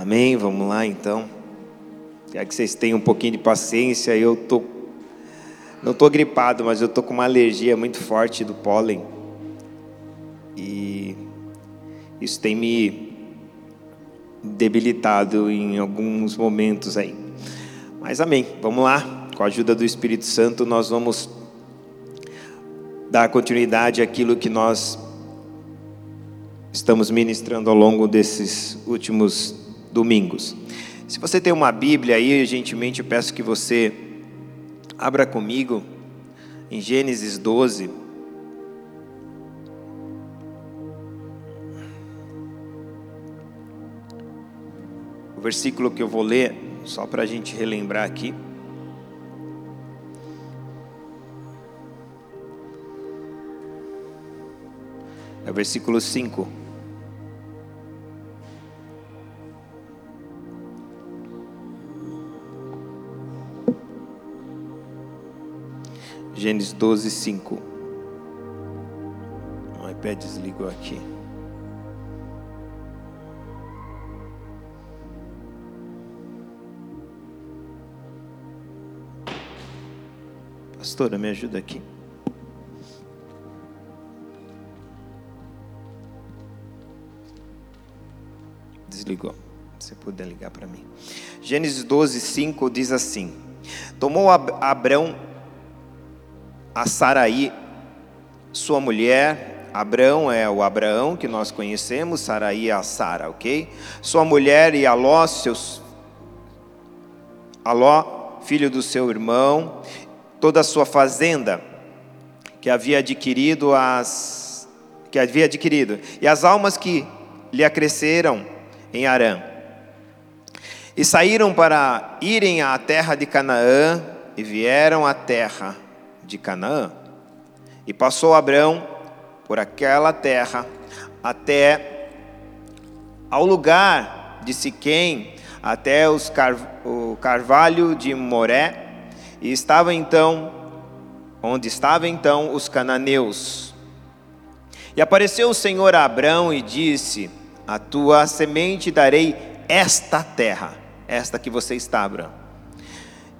Amém? Vamos lá então. Quero que vocês tenham um pouquinho de paciência. Eu tô não estou gripado, mas eu estou com uma alergia muito forte do pólen. E isso tem me debilitado em alguns momentos aí. Mas amém. Vamos lá. Com a ajuda do Espírito Santo, nós vamos dar continuidade àquilo que nós estamos ministrando ao longo desses últimos domingos. Se você tem uma Bíblia aí, gentilmente eu peço que você abra comigo em Gênesis 12. O versículo que eu vou ler, só para a gente relembrar aqui. É o versículo 5. Gênesis 12, 5. O iPad desligou aqui. Pastora, me ajuda aqui. Desligou. Se puder ligar para mim. Gênesis 12, 5 diz assim: Tomou Abrão a Saraí, sua mulher, Abrão é o Abraão que nós conhecemos, Saraí é a Sara, ok? Sua mulher e Aló, seus Aló, filho do seu irmão, toda a sua fazenda que havia adquirido as que havia adquirido e as almas que lhe acresceram em Arã. E saíram para irem à terra de Canaã e vieram à terra de Canaã. E passou Abraão por aquela terra até ao lugar de Siquém, até car o carvalho de Moré, e estava então onde estavam então os cananeus. E apareceu o Senhor a Abraão e disse: A tua semente darei esta terra, esta que você está, Abraão.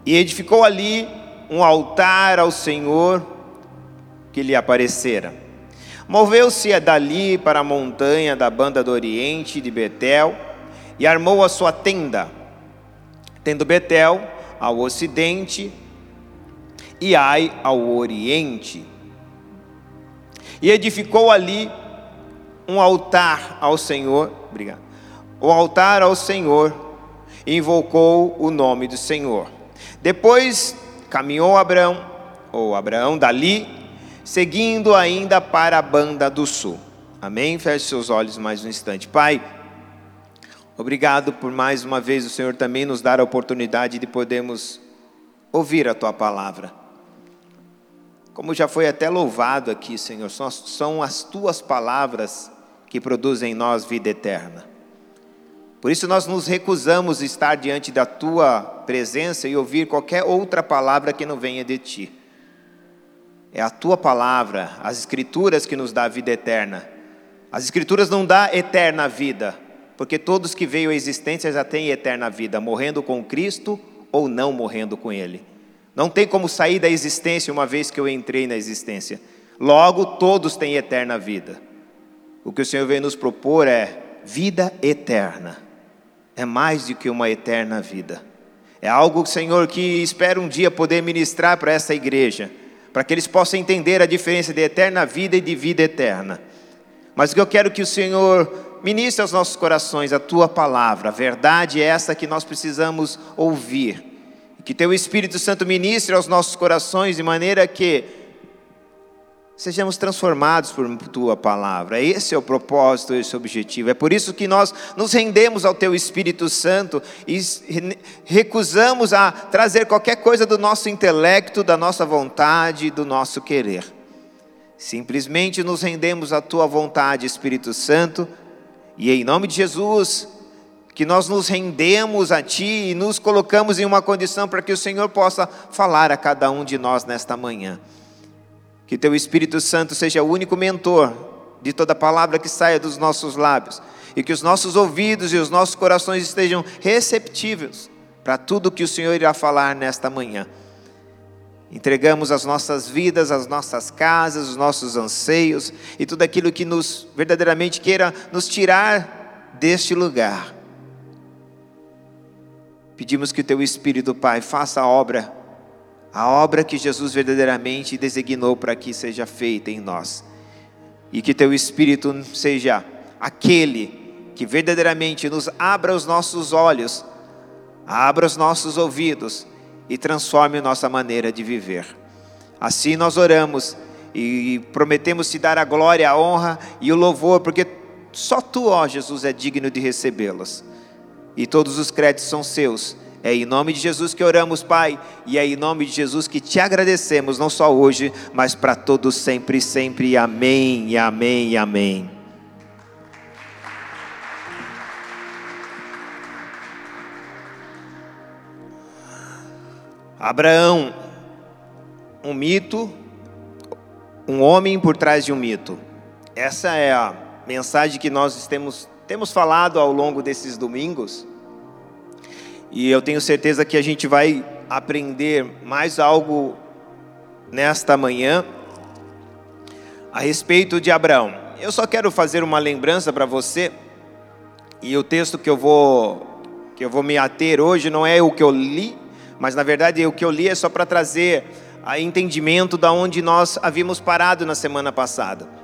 E edificou ali um altar ao Senhor que lhe aparecera. Moveu-se dali para a montanha da banda do Oriente de Betel e armou a sua tenda, tendo Betel ao ocidente e Ai ao oriente. E edificou ali um altar ao Senhor, obrigado, o altar ao Senhor, invocou o nome do Senhor. Depois Caminhou Abraão, ou Abraão, dali, seguindo ainda para a banda do sul. Amém? Feche seus olhos mais um instante. Pai, obrigado por mais uma vez o Senhor também nos dar a oportunidade de podermos ouvir a tua palavra. Como já foi até louvado aqui, Senhor, são as tuas palavras que produzem em nós vida eterna. Por isso nós nos recusamos estar diante da tua presença e ouvir qualquer outra palavra que não venha de ti. É a tua palavra, as escrituras que nos dá a vida eterna. As escrituras não dão eterna vida, porque todos que veio à existência já têm eterna vida, morrendo com Cristo ou não morrendo com Ele. Não tem como sair da existência uma vez que eu entrei na existência. Logo, todos têm eterna vida. O que o Senhor veio nos propor é vida eterna é mais do que uma eterna vida. É algo, Senhor, que espero um dia poder ministrar para essa igreja, para que eles possam entender a diferença de eterna vida e de vida eterna. Mas o que eu quero que o Senhor ministre aos nossos corações a tua palavra, a verdade é essa que nós precisamos ouvir. Que teu Espírito Santo ministre aos nossos corações de maneira que sejamos transformados por tua palavra. Esse é o propósito, esse é o objetivo. É por isso que nós nos rendemos ao teu Espírito Santo e recusamos a trazer qualquer coisa do nosso intelecto, da nossa vontade, do nosso querer. Simplesmente nos rendemos à tua vontade, Espírito Santo, e em nome de Jesus, que nós nos rendemos a Ti e nos colocamos em uma condição para que o Senhor possa falar a cada um de nós nesta manhã. Que teu Espírito Santo seja o único mentor de toda palavra que saia dos nossos lábios. e que os nossos ouvidos e os nossos corações estejam receptivos para tudo que o Senhor irá falar nesta manhã. Entregamos as nossas vidas, as nossas casas, os nossos anseios e tudo aquilo que nos verdadeiramente queira nos tirar deste lugar. Pedimos que o teu Espírito, Pai, faça a obra, a obra que Jesus verdadeiramente designou para que seja feita em nós. E que teu Espírito seja aquele que verdadeiramente nos abra os nossos olhos, abra os nossos ouvidos e transforme nossa maneira de viver. Assim nós oramos e prometemos te dar a glória, a honra e o louvor, porque só tu, ó Jesus, é digno de recebê-los. E todos os créditos são seus. É em nome de Jesus que oramos, Pai, e é em nome de Jesus que te agradecemos, não só hoje, mas para todos sempre, sempre. Amém, amém, amém. Abraão, um mito, um homem por trás de um mito. Essa é a mensagem que nós temos, temos falado ao longo desses domingos. E eu tenho certeza que a gente vai aprender mais algo nesta manhã a respeito de Abraão. Eu só quero fazer uma lembrança para você. E o texto que eu vou que eu vou me ater hoje não é o que eu li, mas na verdade o que eu li é só para trazer a entendimento da onde nós havíamos parado na semana passada.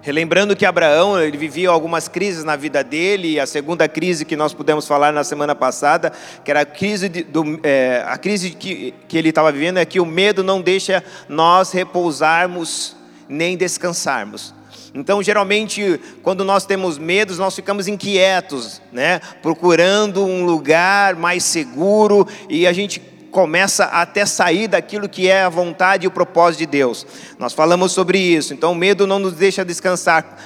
Relembrando que Abraão ele vivia algumas crises na vida dele, e a segunda crise que nós pudemos falar na semana passada, que era a crise, de, do, é, a crise que, que ele estava vivendo, é que o medo não deixa nós repousarmos nem descansarmos. Então, geralmente, quando nós temos medos, nós ficamos inquietos, né? Procurando um lugar mais seguro e a gente começa a até sair daquilo que é a vontade e o propósito de Deus. Nós falamos sobre isso. Então, o medo não nos deixa descansar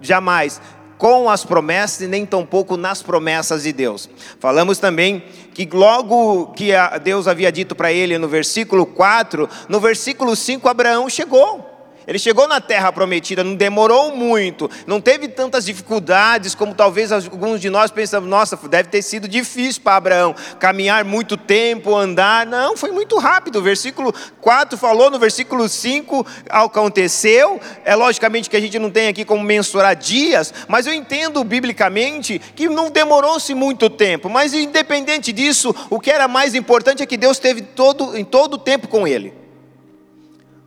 jamais com as promessas e nem tampouco nas promessas de Deus. Falamos também que logo que Deus havia dito para ele no versículo 4, no versículo 5 Abraão chegou. Ele chegou na terra prometida, não demorou muito, não teve tantas dificuldades como talvez alguns de nós pensamos, nossa, deve ter sido difícil para Abraão caminhar muito tempo, andar. Não, foi muito rápido. O versículo 4 falou, no versículo 5 aconteceu. É logicamente que a gente não tem aqui como mensurar dias, mas eu entendo biblicamente que não demorou-se muito tempo. Mas independente disso, o que era mais importante é que Deus teve todo, em todo o tempo com ele.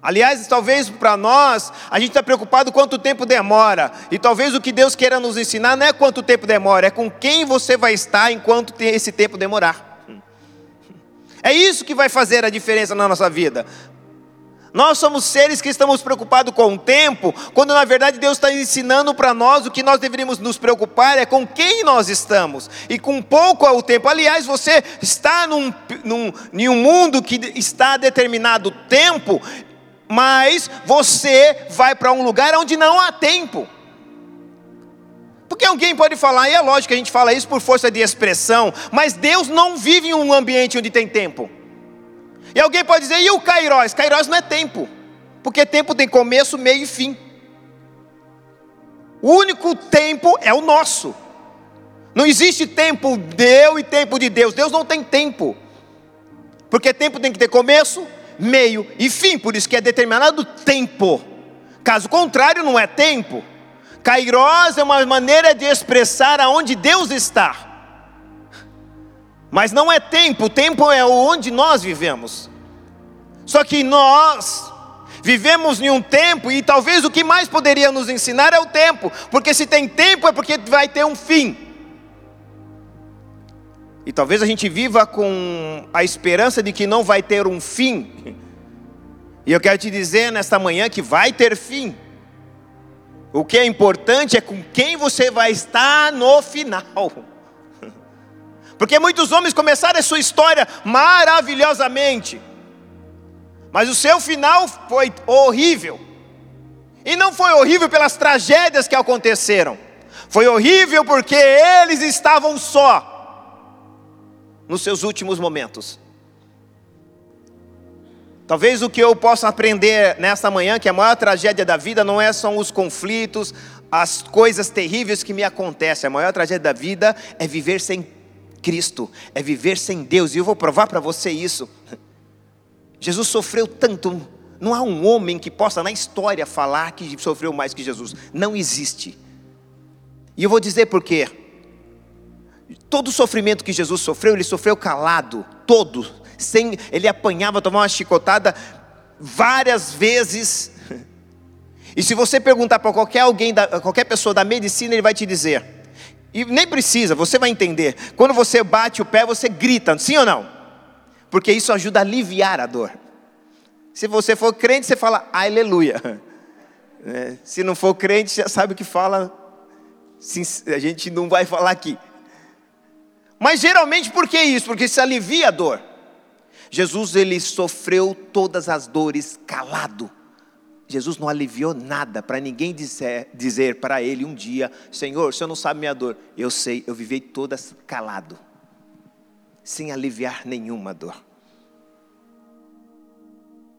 Aliás, talvez para nós, a gente está preocupado quanto tempo demora. E talvez o que Deus queira nos ensinar não é quanto tempo demora, é com quem você vai estar enquanto esse tempo demorar. É isso que vai fazer a diferença na nossa vida. Nós somos seres que estamos preocupados com o tempo, quando na verdade Deus está ensinando para nós o que nós deveríamos nos preocupar é com quem nós estamos. E com pouco ao tempo. Aliás, você está num, num, em um mundo que está determinado tempo, mas você vai para um lugar onde não há tempo. Porque alguém pode falar, e é lógico que a gente fala isso por força de expressão, mas Deus não vive em um ambiente onde tem tempo. E alguém pode dizer, e o Kairos? Kairos não é tempo, porque tempo tem começo, meio e fim. O único tempo é o nosso. Não existe tempo deu e tempo de Deus. Deus não tem tempo. Porque tempo tem que ter começo, meio e fim, por isso que é determinado tempo. Caso contrário, não é tempo. Kairos é uma maneira de expressar aonde Deus está. Mas não é tempo, o tempo é onde nós vivemos. Só que nós vivemos em um tempo e talvez o que mais poderia nos ensinar é o tempo, porque se tem tempo é porque vai ter um fim. E talvez a gente viva com a esperança de que não vai ter um fim. E eu quero te dizer nesta manhã que vai ter fim. O que é importante é com quem você vai estar no final. Porque muitos homens começaram a sua história maravilhosamente, mas o seu final foi horrível. E não foi horrível pelas tragédias que aconteceram, foi horrível porque eles estavam só nos seus últimos momentos. Talvez o que eu possa aprender nesta manhã, que a maior tragédia da vida não é são os conflitos, as coisas terríveis que me acontecem. A maior tragédia da vida é viver sem Cristo, é viver sem Deus. E eu vou provar para você isso. Jesus sofreu tanto. Não há um homem que possa na história falar que sofreu mais que Jesus. Não existe. E eu vou dizer por quê. Todo o sofrimento que Jesus sofreu, ele sofreu calado, todo, sem ele apanhava, tomava uma chicotada várias vezes. E se você perguntar para qualquer alguém, qualquer pessoa da medicina, ele vai te dizer. E nem precisa, você vai entender. Quando você bate o pé, você grita, sim ou não? Porque isso ajuda a aliviar a dor. Se você for crente, você fala aleluia. É, se não for crente, já sabe o que fala. A gente não vai falar aqui. Mas geralmente por que isso? Porque se alivia a dor. Jesus ele sofreu todas as dores calado. Jesus não aliviou nada para ninguém dizer, dizer para ele um dia: Senhor, o senhor não sabe minha dor. Eu sei, eu vivi todas calado, sem aliviar nenhuma dor.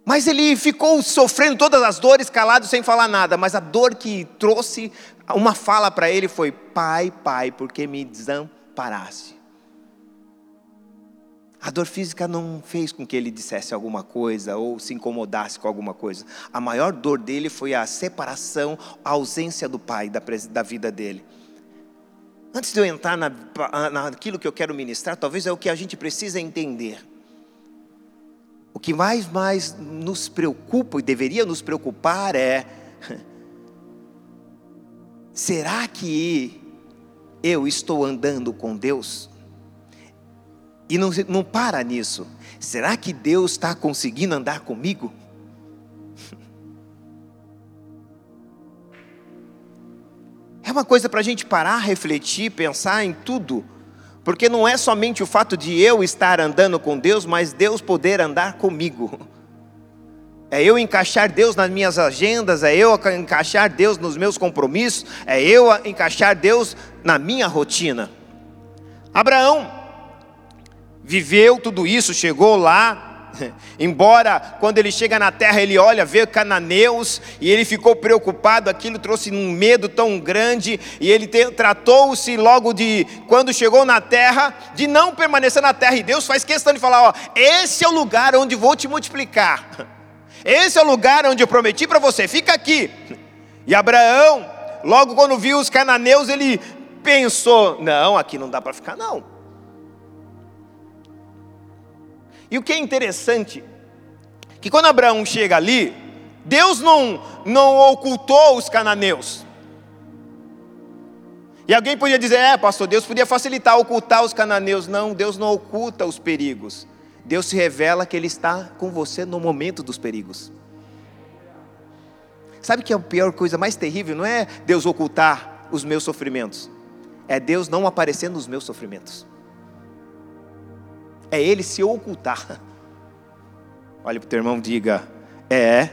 Mas ele ficou sofrendo todas as dores calado, sem falar nada. Mas a dor que trouxe uma fala para ele foi: Pai, Pai, porque me desamparaste? A dor física não fez com que ele dissesse alguma coisa ou se incomodasse com alguma coisa. A maior dor dele foi a separação, a ausência do pai da, da vida dele. Antes de eu entrar na, naquilo que eu quero ministrar, talvez é o que a gente precisa entender. O que mais, mais nos preocupa e deveria nos preocupar é: será que eu estou andando com Deus? E não, não para nisso. Será que Deus está conseguindo andar comigo? É uma coisa para a gente parar, refletir, pensar em tudo. Porque não é somente o fato de eu estar andando com Deus, mas Deus poder andar comigo. É eu encaixar Deus nas minhas agendas, é eu encaixar Deus nos meus compromissos, é eu encaixar Deus na minha rotina. Abraão viveu tudo isso, chegou lá, Embora quando ele chega na terra ele olha, vê cananeus e ele ficou preocupado, aquilo trouxe um medo tão grande e ele tratou-se logo de quando chegou na terra de não permanecer na terra e Deus faz questão de falar, ó, esse é o lugar onde vou te multiplicar. Esse é o lugar onde eu prometi para você, fica aqui. E Abraão, logo quando viu os cananeus, ele pensou: não, aqui não dá para ficar não. E o que é interessante, que quando Abraão chega ali, Deus não, não ocultou os cananeus. E alguém podia dizer, é, pastor, Deus podia facilitar, ocultar os cananeus. Não, Deus não oculta os perigos. Deus se revela que Ele está com você no momento dos perigos. Sabe que é a pior coisa mais terrível? Não é Deus ocultar os meus sofrimentos, é Deus não aparecer nos meus sofrimentos é ele se ocultar. Olha para o teu irmão diga: é.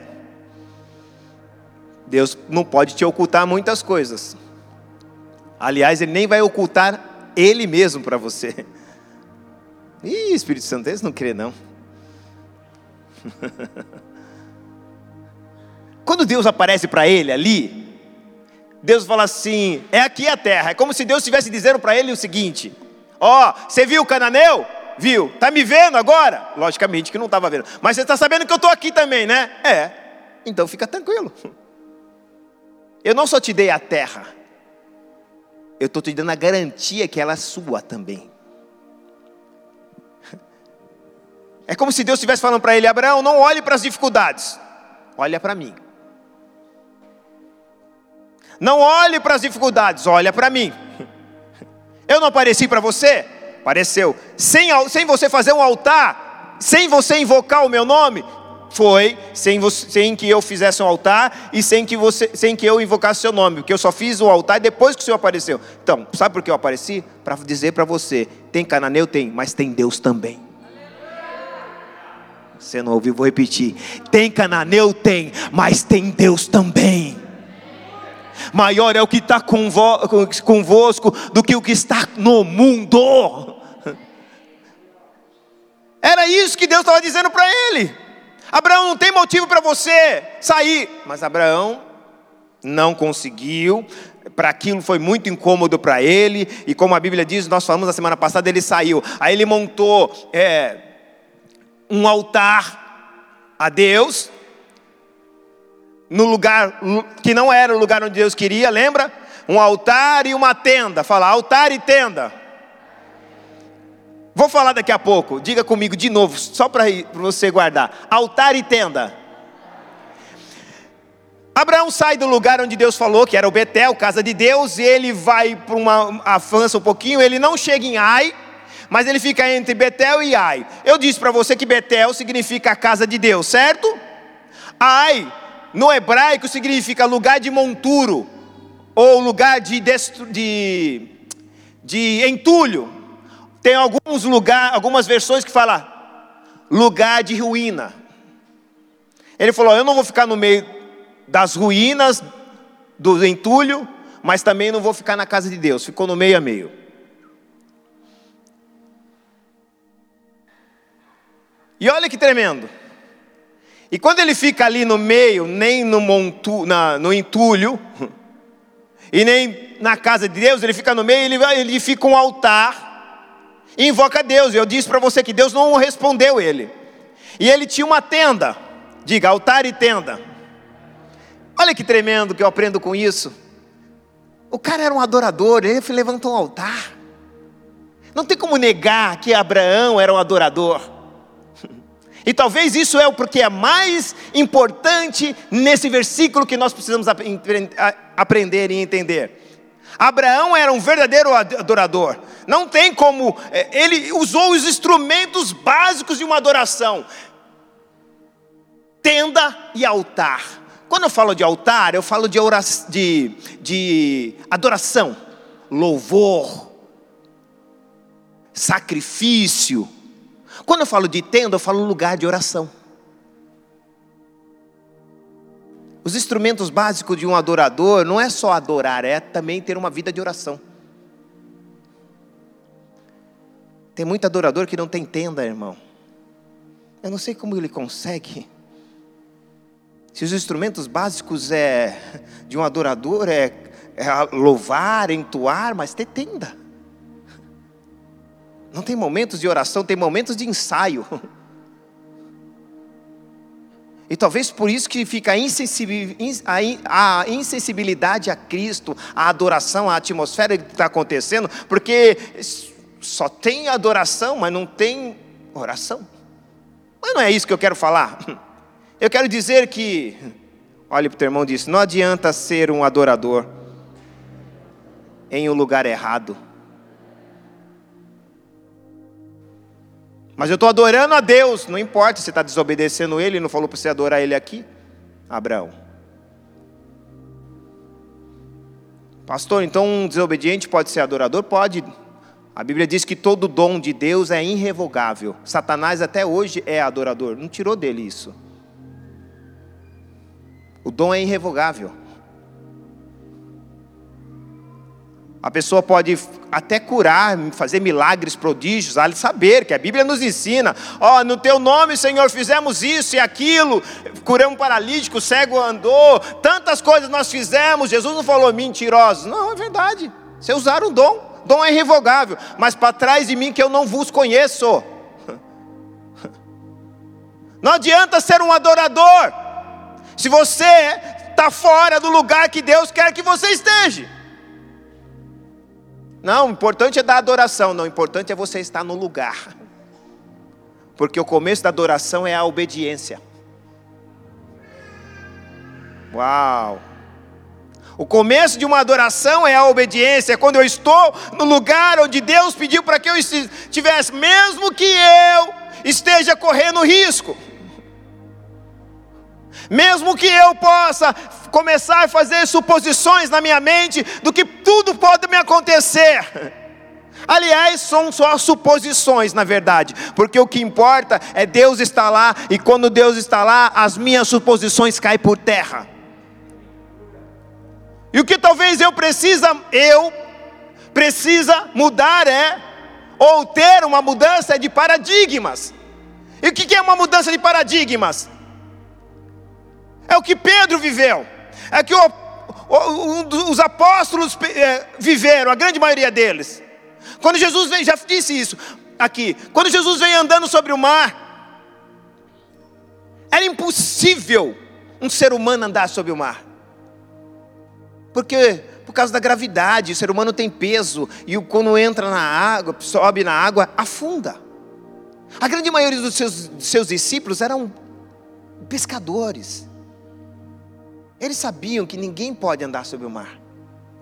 Deus não pode te ocultar muitas coisas. Aliás, ele nem vai ocultar ele mesmo para você. Ih, Espírito Santo, eles não crê não. Quando Deus aparece para ele ali, Deus fala assim: é aqui a terra. É como se Deus estivesse dizendo para ele o seguinte: ó, oh, você viu o cananeu? Viu? Está me vendo agora? Logicamente que não estava vendo. Mas você está sabendo que eu estou aqui também, né? É. Então fica tranquilo. Eu não só te dei a terra, eu estou te dando a garantia que ela é sua também. É como se Deus estivesse falando para ele: Abraão, não olhe para as dificuldades, olha para mim. Não olhe para as dificuldades, olha para mim. Eu não apareci para você? Apareceu. Sem, sem você fazer um altar, sem você invocar o meu nome, foi sem, você, sem que eu fizesse um altar e sem que, você, sem que eu invocasse seu nome, porque eu só fiz o altar depois que o Senhor apareceu. Então, sabe por que eu apareci? Para dizer para você: tem cananeu? Tem, mas tem Deus também. Você não ouviu? Vou repetir: tem cananeu? Tem, mas tem Deus também maior é o que está convosco do que o que está no mundo. Era isso que Deus estava dizendo para ele. Abraão não tem motivo para você sair, mas Abraão não conseguiu, para aquilo foi muito incômodo para ele, e como a Bíblia diz, nós falamos na semana passada, ele saiu. Aí ele montou é, um altar a Deus, no lugar que não era o lugar onde Deus queria, lembra? Um altar e uma tenda. Fala, altar e tenda. Vou falar daqui a pouco, diga comigo de novo, só para você guardar: altar e tenda. Abraão sai do lugar onde Deus falou, que era o Betel, casa de Deus, e ele vai para uma avança um pouquinho, ele não chega em Ai, mas ele fica entre Betel e Ai. Eu disse para você que Betel significa a casa de Deus, certo? Ai, no hebraico, significa lugar de monturo, ou lugar de, de, de entulho. Tem alguns lugar, algumas versões que fala lugar de ruína. Ele falou: Eu não vou ficar no meio das ruínas do entulho, mas também não vou ficar na casa de Deus. Ficou no meio a meio. E olha que tremendo. E quando ele fica ali no meio, nem no, montu, na, no entulho, e nem na casa de Deus, ele fica no meio, ele, ele fica um altar e invoca Deus. Eu disse para você que Deus não respondeu ele. E ele tinha uma tenda. Diga, altar e tenda. Olha que tremendo que eu aprendo com isso. O cara era um adorador, ele levantou um altar. Não tem como negar que Abraão era um adorador. E talvez isso é o porque é mais importante nesse versículo que nós precisamos aprender e entender. Abraão era um verdadeiro adorador. Não tem como, é, ele usou os instrumentos básicos de uma adoração: tenda e altar. Quando eu falo de altar, eu falo de, oração, de, de adoração, louvor, sacrifício. Quando eu falo de tenda, eu falo lugar de oração. Os instrumentos básicos de um adorador não é só adorar, é também ter uma vida de oração. Tem muito adorador que não tem tenda, irmão. Eu não sei como ele consegue. Se os instrumentos básicos é de um adorador é, é louvar, entoar, mas ter tenda. Não tem momentos de oração, tem momentos de ensaio. E talvez por isso que fica a insensibilidade a Cristo, a adoração, a atmosfera que está acontecendo, porque só tem adoração, mas não tem oração. Mas não é isso que eu quero falar. Eu quero dizer que, olhe para o teu irmão disse: não adianta ser um adorador em um lugar errado. Mas eu estou adorando a Deus, não importa se está desobedecendo Ele, não falou para você adorar Ele aqui, Abraão. Pastor, então um desobediente pode ser adorador? Pode. A Bíblia diz que todo dom de Deus é irrevogável. Satanás até hoje é adorador, não tirou dele isso. O dom é irrevogável. A pessoa pode até curar, fazer milagres, prodígios, a saber que a Bíblia nos ensina: ó, oh, no teu nome, Senhor, fizemos isso e aquilo, curamos paralítico, cego andou, tantas coisas nós fizemos. Jesus não falou mentirosos, não, é verdade. Você usar o dom, dom é irrevogável, mas para trás de mim que eu não vos conheço. Não adianta ser um adorador, se você está fora do lugar que Deus quer que você esteja. Não, o importante é dar adoração, não, o importante é você estar no lugar. Porque o começo da adoração é a obediência. Uau! O começo de uma adoração é a obediência, é quando eu estou no lugar onde Deus pediu para que eu estivesse, mesmo que eu esteja correndo risco. Mesmo que eu possa começar a fazer suposições na minha mente do que tudo pode me acontecer. Aliás, são só suposições, na verdade, porque o que importa é Deus estar lá, e quando Deus está lá, as minhas suposições caem por terra. E o que talvez eu precisa, eu precisa mudar é ou ter uma mudança de paradigmas. E o que é uma mudança de paradigmas? É o que Pedro viveu. É que o, os apóstolos é, viveram, a grande maioria deles. Quando Jesus vem, já disse isso aqui. Quando Jesus vem andando sobre o mar, era impossível um ser humano andar sobre o mar. Porque por causa da gravidade, o ser humano tem peso e quando entra na água, sobe na água, afunda. A grande maioria dos seus, dos seus discípulos eram pescadores. Eles sabiam que ninguém pode andar sobre o mar.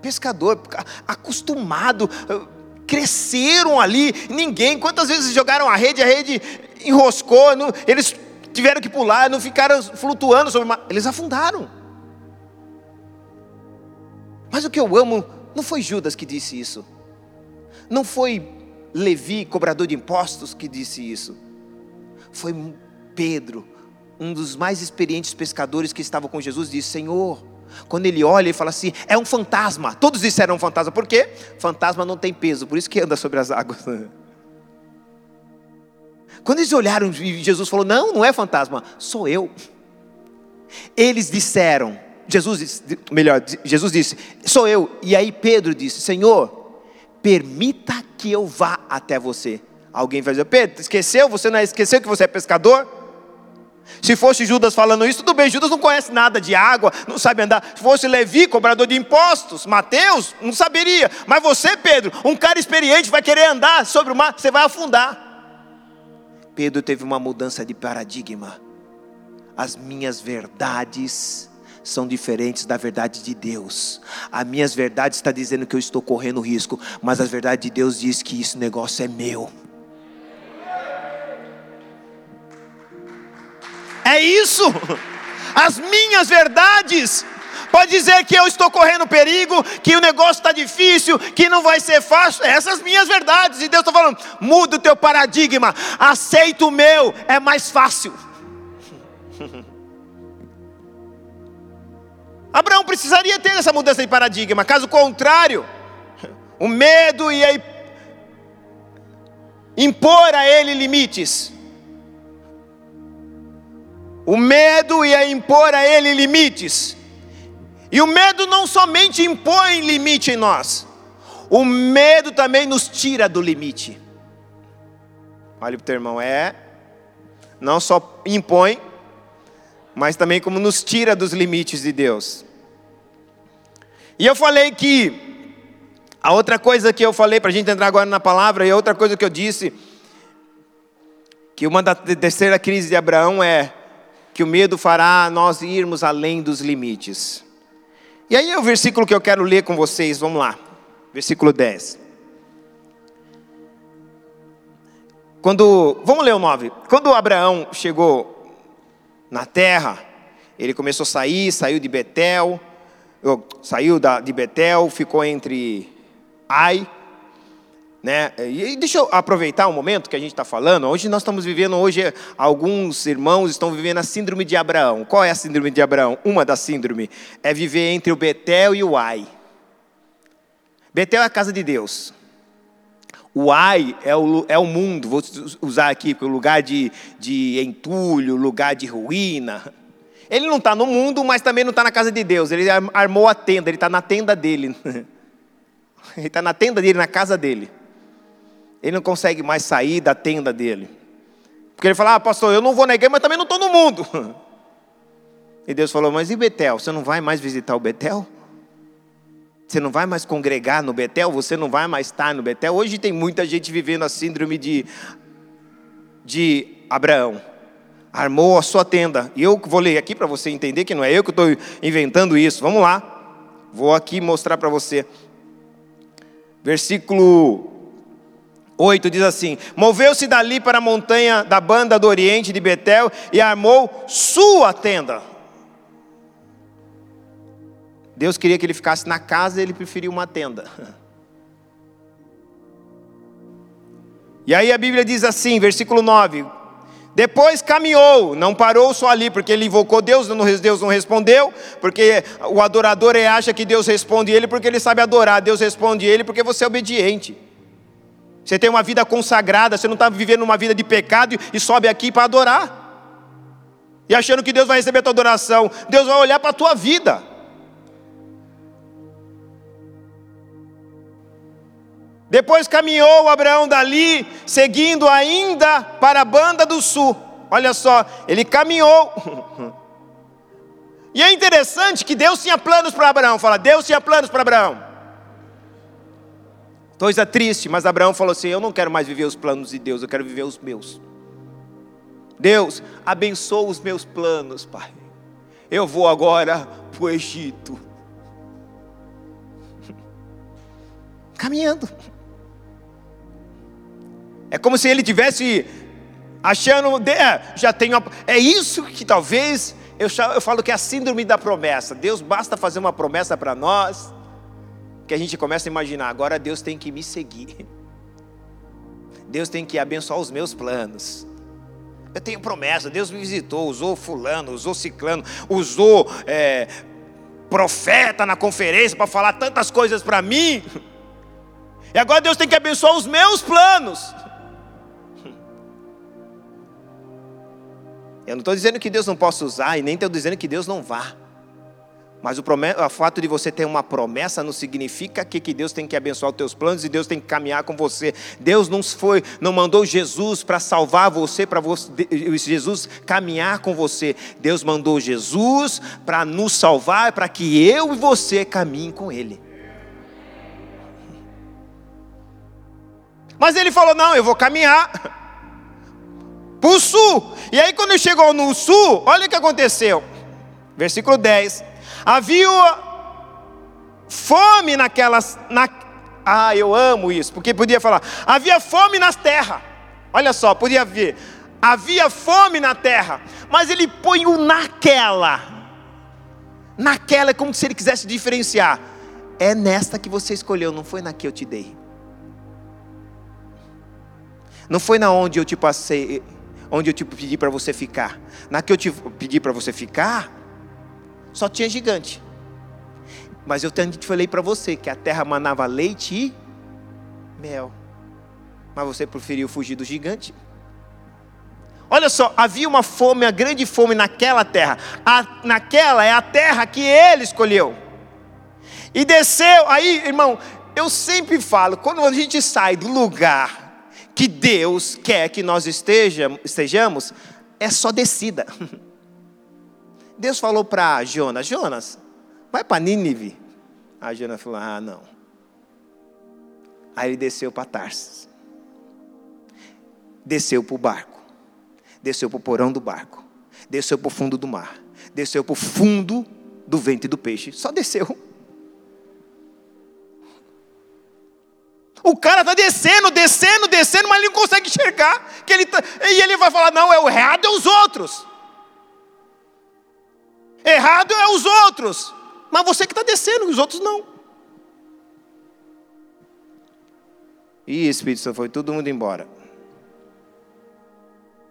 Pescador, acostumado, cresceram ali, ninguém. Quantas vezes jogaram a rede, a rede enroscou, não, eles tiveram que pular, não ficaram flutuando sobre o mar, eles afundaram. Mas o que eu amo não foi Judas que disse isso, não foi Levi, cobrador de impostos, que disse isso, foi Pedro, um dos mais experientes pescadores que estava com Jesus, disse: Senhor, quando ele olha e fala assim, é um fantasma. Todos disseram um fantasma, por quê? Fantasma não tem peso, por isso que anda sobre as águas. Quando eles olharam Jesus falou: Não, não é fantasma, sou eu. Eles disseram, Jesus disse, melhor, Jesus disse, sou eu. E aí Pedro disse: Senhor, permita que eu vá até você. Alguém vai dizer: Pedro, esqueceu? Você não é, esqueceu que você é pescador? Se fosse Judas falando isso, tudo bem, Judas não conhece nada de água, não sabe andar. Se fosse Levi, cobrador de impostos, Mateus, não saberia. Mas você, Pedro, um cara experiente, vai querer andar sobre o mar, você vai afundar. Pedro teve uma mudança de paradigma. As minhas verdades são diferentes da verdade de Deus. As minhas verdades está dizendo que eu estou correndo risco, mas a verdade de Deus diz que esse negócio é meu. É isso. As minhas verdades pode dizer que eu estou correndo perigo, que o negócio está difícil, que não vai ser fácil. Essas minhas verdades. E Deus está falando: muda o teu paradigma, aceita o meu, é mais fácil. Abraão precisaria ter essa mudança de paradigma, caso contrário, o medo ia impor a ele limites. O medo ia impor a ele limites. E o medo não somente impõe limite em nós, o medo também nos tira do limite. Olha para o teu irmão, é, não só impõe, mas também como nos tira dos limites de Deus. E eu falei que, a outra coisa que eu falei, para a gente entrar agora na palavra, e a outra coisa que eu disse, que uma da terceira crise de Abraão é que o medo fará nós irmos além dos limites. E aí é o versículo que eu quero ler com vocês, vamos lá. Versículo 10. Quando, vamos ler o 9. Quando Abraão chegou na terra, ele começou a sair, saiu de Betel, saiu de Betel, ficou entre Ai né? E deixa eu aproveitar um momento que a gente está falando. Hoje nós estamos vivendo, hoje alguns irmãos estão vivendo a síndrome de Abraão. Qual é a síndrome de Abraão? Uma das síndromes é viver entre o Betel e o Ai. Betel é a casa de Deus. O Ai é o, é o mundo, vou usar aqui, o lugar de, de entulho, lugar de ruína. Ele não está no mundo, mas também não está na casa de Deus. Ele armou a tenda, ele está na tenda dele. Ele está na tenda dele, na casa dele. Ele não consegue mais sair da tenda dele. Porque ele fala, ah, pastor, eu não vou igreja, mas também não estou no mundo. E Deus falou, mas e Betel? Você não vai mais visitar o Betel? Você não vai mais congregar no Betel? Você não vai mais estar no Betel? Hoje tem muita gente vivendo a síndrome de, de Abraão. Armou a sua tenda. E eu vou ler aqui para você entender que não é eu que estou inventando isso. Vamos lá. Vou aqui mostrar para você. Versículo 8 diz assim: Moveu-se dali para a montanha da banda do oriente de Betel e armou sua tenda. Deus queria que ele ficasse na casa, ele preferiu uma tenda. E aí a Bíblia diz assim, versículo 9: Depois caminhou, não parou só ali, porque ele invocou Deus, Deus não respondeu, porque o adorador acha que Deus responde ele porque ele sabe adorar, Deus responde ele porque você é obediente. Você tem uma vida consagrada, você não está vivendo uma vida de pecado e sobe aqui para adorar. E achando que Deus vai receber a tua adoração, Deus vai olhar para a tua vida. Depois caminhou Abraão dali, seguindo ainda para a banda do sul. Olha só, ele caminhou. E é interessante que Deus tinha planos para Abraão. Fala, Deus tinha planos para Abraão. Coisa triste, mas Abraão falou assim: Eu não quero mais viver os planos de Deus, eu quero viver os meus. Deus, abençoa os meus planos, Pai. Eu vou agora para o Egito. Caminhando. É como se ele tivesse achando, é, já tenho, é isso que talvez eu, eu falo que é a síndrome da promessa. Deus basta fazer uma promessa para nós, que a gente começa a imaginar, agora Deus tem que me seguir. Deus tem que abençoar os meus planos. Eu tenho promessa, Deus me visitou, usou fulano, usou ciclano, usou é, profeta na conferência para falar tantas coisas para mim. E agora Deus tem que abençoar os meus planos. Eu não estou dizendo que Deus não possa usar e nem estou dizendo que Deus não vá. Mas o, o, fato de você ter uma promessa não significa que, que Deus tem que abençoar os teus planos e Deus tem que caminhar com você. Deus não foi, não mandou Jesus para salvar você, para Jesus caminhar com você. Deus mandou Jesus para nos salvar, para que eu e você caminhem com Ele. Mas ele falou: não, eu vou caminhar para o sul. E aí, quando chegou no sul, olha o que aconteceu. Versículo 10. Havia fome naquelas. Na, ah, eu amo isso, porque podia falar. Havia fome nas terras. Olha só, podia ver. Havia fome na terra, mas ele põe o naquela. Naquela é como se ele quisesse diferenciar. É nesta que você escolheu, não foi na que eu te dei. Não foi na onde eu te passei onde eu te pedi para você ficar. Na que eu te pedi para você ficar, só tinha gigante. Mas eu te falei para você que a terra manava leite e mel. Mas você preferiu fugir do gigante. Olha só, havia uma fome, uma grande fome naquela terra. A, naquela é a terra que ele escolheu. E desceu, aí, irmão, eu sempre falo, quando a gente sai do lugar que Deus quer que nós estejamos, é só descida. Deus falou para Jonas: Jonas, vai para Nínive. Aí Jonas falou: Ah, não. Aí ele desceu para Tarsis. Desceu para o barco. Desceu para o porão do barco. Desceu para o fundo do mar. Desceu para o fundo do ventre do peixe. Só desceu. O cara está descendo, descendo, descendo, mas ele não consegue enxergar. Que ele tá, e ele vai falar: não, é o errado é os outros. Errado é os outros. Mas você que está descendo, os outros não. E Espírito Santo, foi todo mundo embora.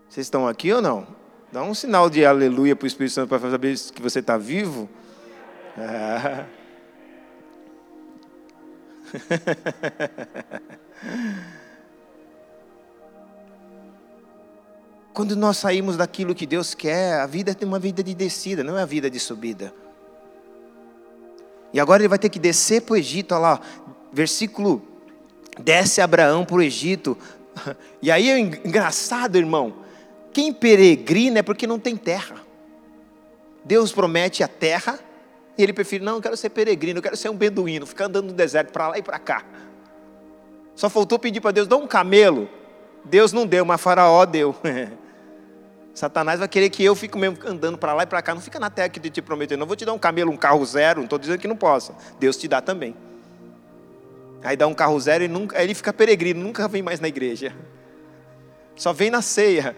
Vocês estão aqui ou não? Dá um sinal de aleluia para o Espírito Santo para saber que você está vivo. É. Quando nós saímos daquilo que Deus quer, a vida tem uma vida de descida, não é a vida de subida. E agora ele vai ter que descer para o Egito, olha lá, versículo, desce Abraão para o Egito. E aí é engraçado, irmão, quem peregrina é porque não tem terra. Deus promete a terra, e ele prefere, não, eu quero ser peregrino, eu quero ser um beduíno, ficar andando no deserto para lá e para cá. Só faltou pedir para Deus, dá um camelo. Deus não deu, mas Faraó deu. Satanás vai querer que eu fique mesmo andando para lá e para cá. Não fica na terra que te prometeu, não vou te dar um camelo, um carro zero. Não estou dizendo que não possa. Deus te dá também. Aí dá um carro zero e nunca, aí ele fica peregrino, nunca vem mais na igreja. Só vem na ceia.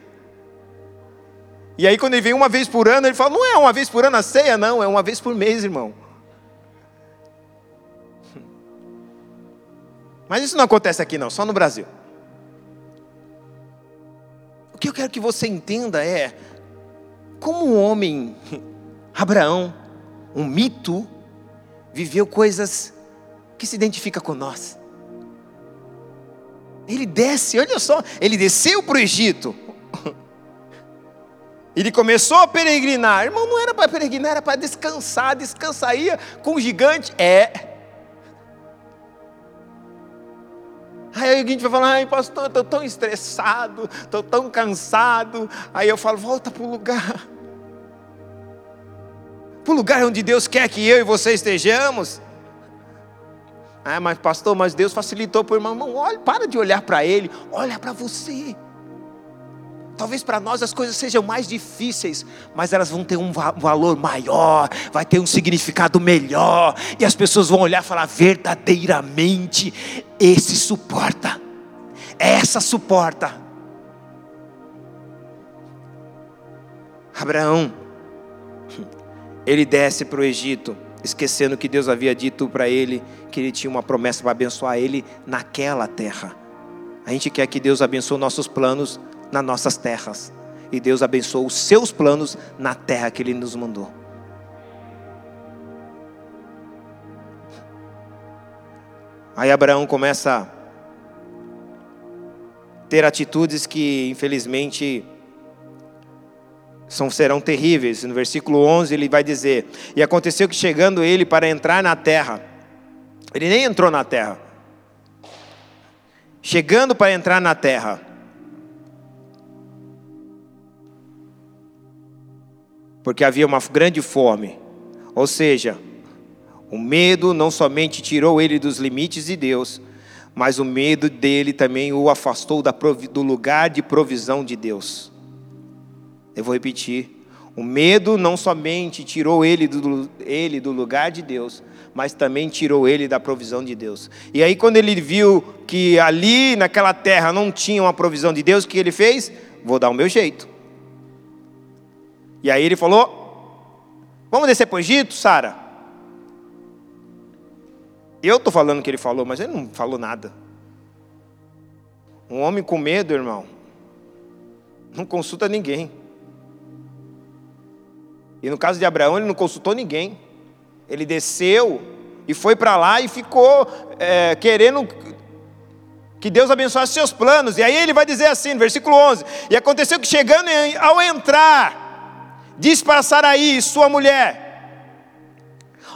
E aí, quando ele vem uma vez por ano, ele fala: Não é uma vez por ano a ceia, não, é uma vez por mês, irmão. Mas isso não acontece aqui, não, só no Brasil. Que eu quero que você entenda é como um homem, Abraão, um mito, viveu coisas que se identifica com nós. Ele desce, olha só, ele desceu para o Egito. Ele começou a peregrinar. Irmão, não era para peregrinar, era para descansar. Descansaria com o gigante. É. Aí alguém vai falar, ai pastor, estou tão estressado, estou tão cansado. Aí eu falo, volta para o lugar. Para o lugar onde Deus quer que eu e você estejamos. Ah, mas pastor, mas Deus facilitou para o irmão. Olha, para de olhar para ele, olha para você. Talvez para nós as coisas sejam mais difíceis, mas elas vão ter um valor maior, vai ter um significado melhor, e as pessoas vão olhar e falar: verdadeiramente, esse suporta, essa suporta. Abraão, ele desce para o Egito, esquecendo que Deus havia dito para ele que ele tinha uma promessa para abençoar ele naquela terra. A gente quer que Deus abençoe nossos planos nas nossas terras. E Deus abençoou os seus planos na terra que Ele nos mandou. Aí Abraão começa a ter atitudes que, infelizmente, são, serão terríveis. No versículo 11 ele vai dizer: E aconteceu que chegando ele para entrar na terra, ele nem entrou na terra. Chegando para entrar na terra, porque havia uma grande fome. Ou seja, o medo não somente tirou ele dos limites de Deus, mas o medo dele também o afastou do lugar de provisão de Deus. Eu vou repetir. O medo não somente tirou ele do, ele do lugar de Deus, mas também tirou ele da provisão de Deus. E aí, quando ele viu que ali naquela terra não tinha uma provisão de Deus, o que ele fez? Vou dar o meu jeito. E aí ele falou: Vamos descer para o Egito, Sara? Eu estou falando que ele falou, mas ele não falou nada. Um homem com medo, irmão, não consulta ninguém. E no caso de Abraão, ele não consultou ninguém. Ele desceu e foi para lá e ficou é, querendo que Deus abençoasse seus planos. E aí ele vai dizer assim, no versículo 11: E aconteceu que chegando ao entrar Diz para Saraí, sua mulher: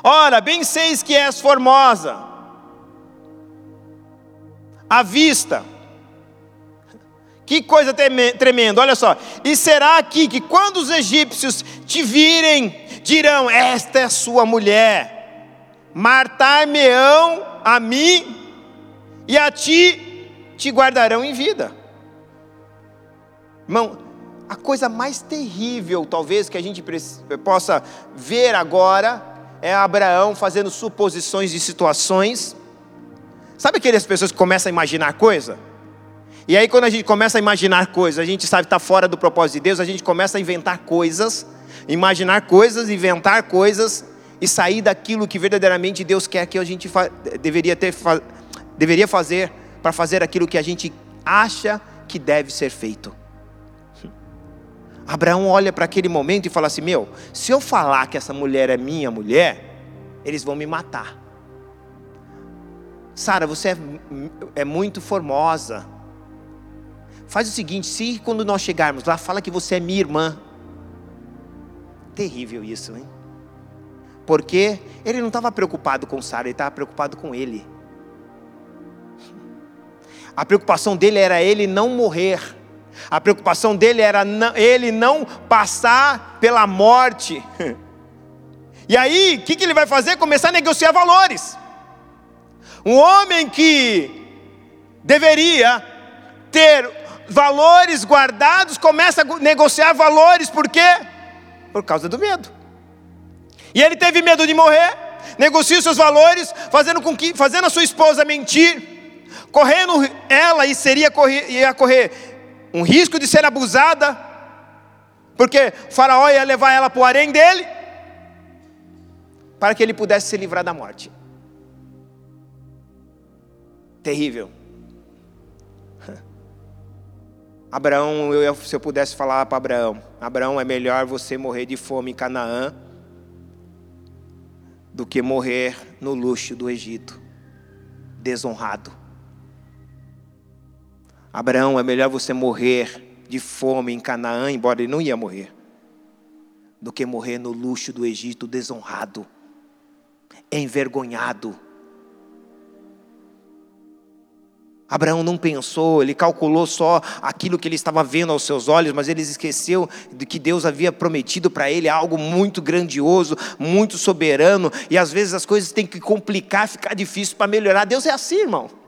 Ora, bem seis que és formosa, à vista. Que coisa tremenda, olha só. E será aqui que quando os egípcios te virem, dirão: Esta é sua mulher, martar-me-ão a mim, e a ti te guardarão em vida. Irmão, a coisa mais terrível, talvez, que a gente possa ver agora é Abraão fazendo suposições de situações. Sabe aquelas pessoas que começam a imaginar coisa? E aí, quando a gente começa a imaginar coisas, a gente sabe que está fora do propósito de Deus, a gente começa a inventar coisas, imaginar coisas, inventar coisas e sair daquilo que verdadeiramente Deus quer que a gente fa deveria, ter, fa deveria fazer para fazer aquilo que a gente acha que deve ser feito. Abraão olha para aquele momento e fala assim: Meu, se eu falar que essa mulher é minha mulher, eles vão me matar. Sara, você é, é, muito formosa. Faz o seguinte: se quando nós chegarmos lá, fala que você é minha irmã. Terrível isso, hein? Porque ele não estava preocupado com Sara, ele estava preocupado com ele. A preocupação dele era ele não morrer. A preocupação dele era ele não passar pela morte. E aí, o que, que ele vai fazer? Começar a negociar valores. Um homem que deveria ter valores guardados, começa a negociar valores, por quê? Por causa do medo. E ele teve medo de morrer, negocia seus valores, fazendo com que, fazendo a sua esposa mentir, correndo ela e seria correr, ia correr um risco de ser abusada, porque Faraó ia levar ela para o harém dele, para que ele pudesse se livrar da morte. Terrível. Abraão, eu, se eu pudesse falar para Abraão, Abraão, é melhor você morrer de fome em Canaã do que morrer no luxo do Egito, desonrado. Abraão, é melhor você morrer de fome em Canaã, embora ele não ia morrer, do que morrer no luxo do Egito desonrado, envergonhado. Abraão não pensou, ele calculou só aquilo que ele estava vendo aos seus olhos, mas ele esqueceu de que Deus havia prometido para ele algo muito grandioso, muito soberano, e às vezes as coisas têm que complicar, ficar difícil para melhorar. Deus é assim, irmão.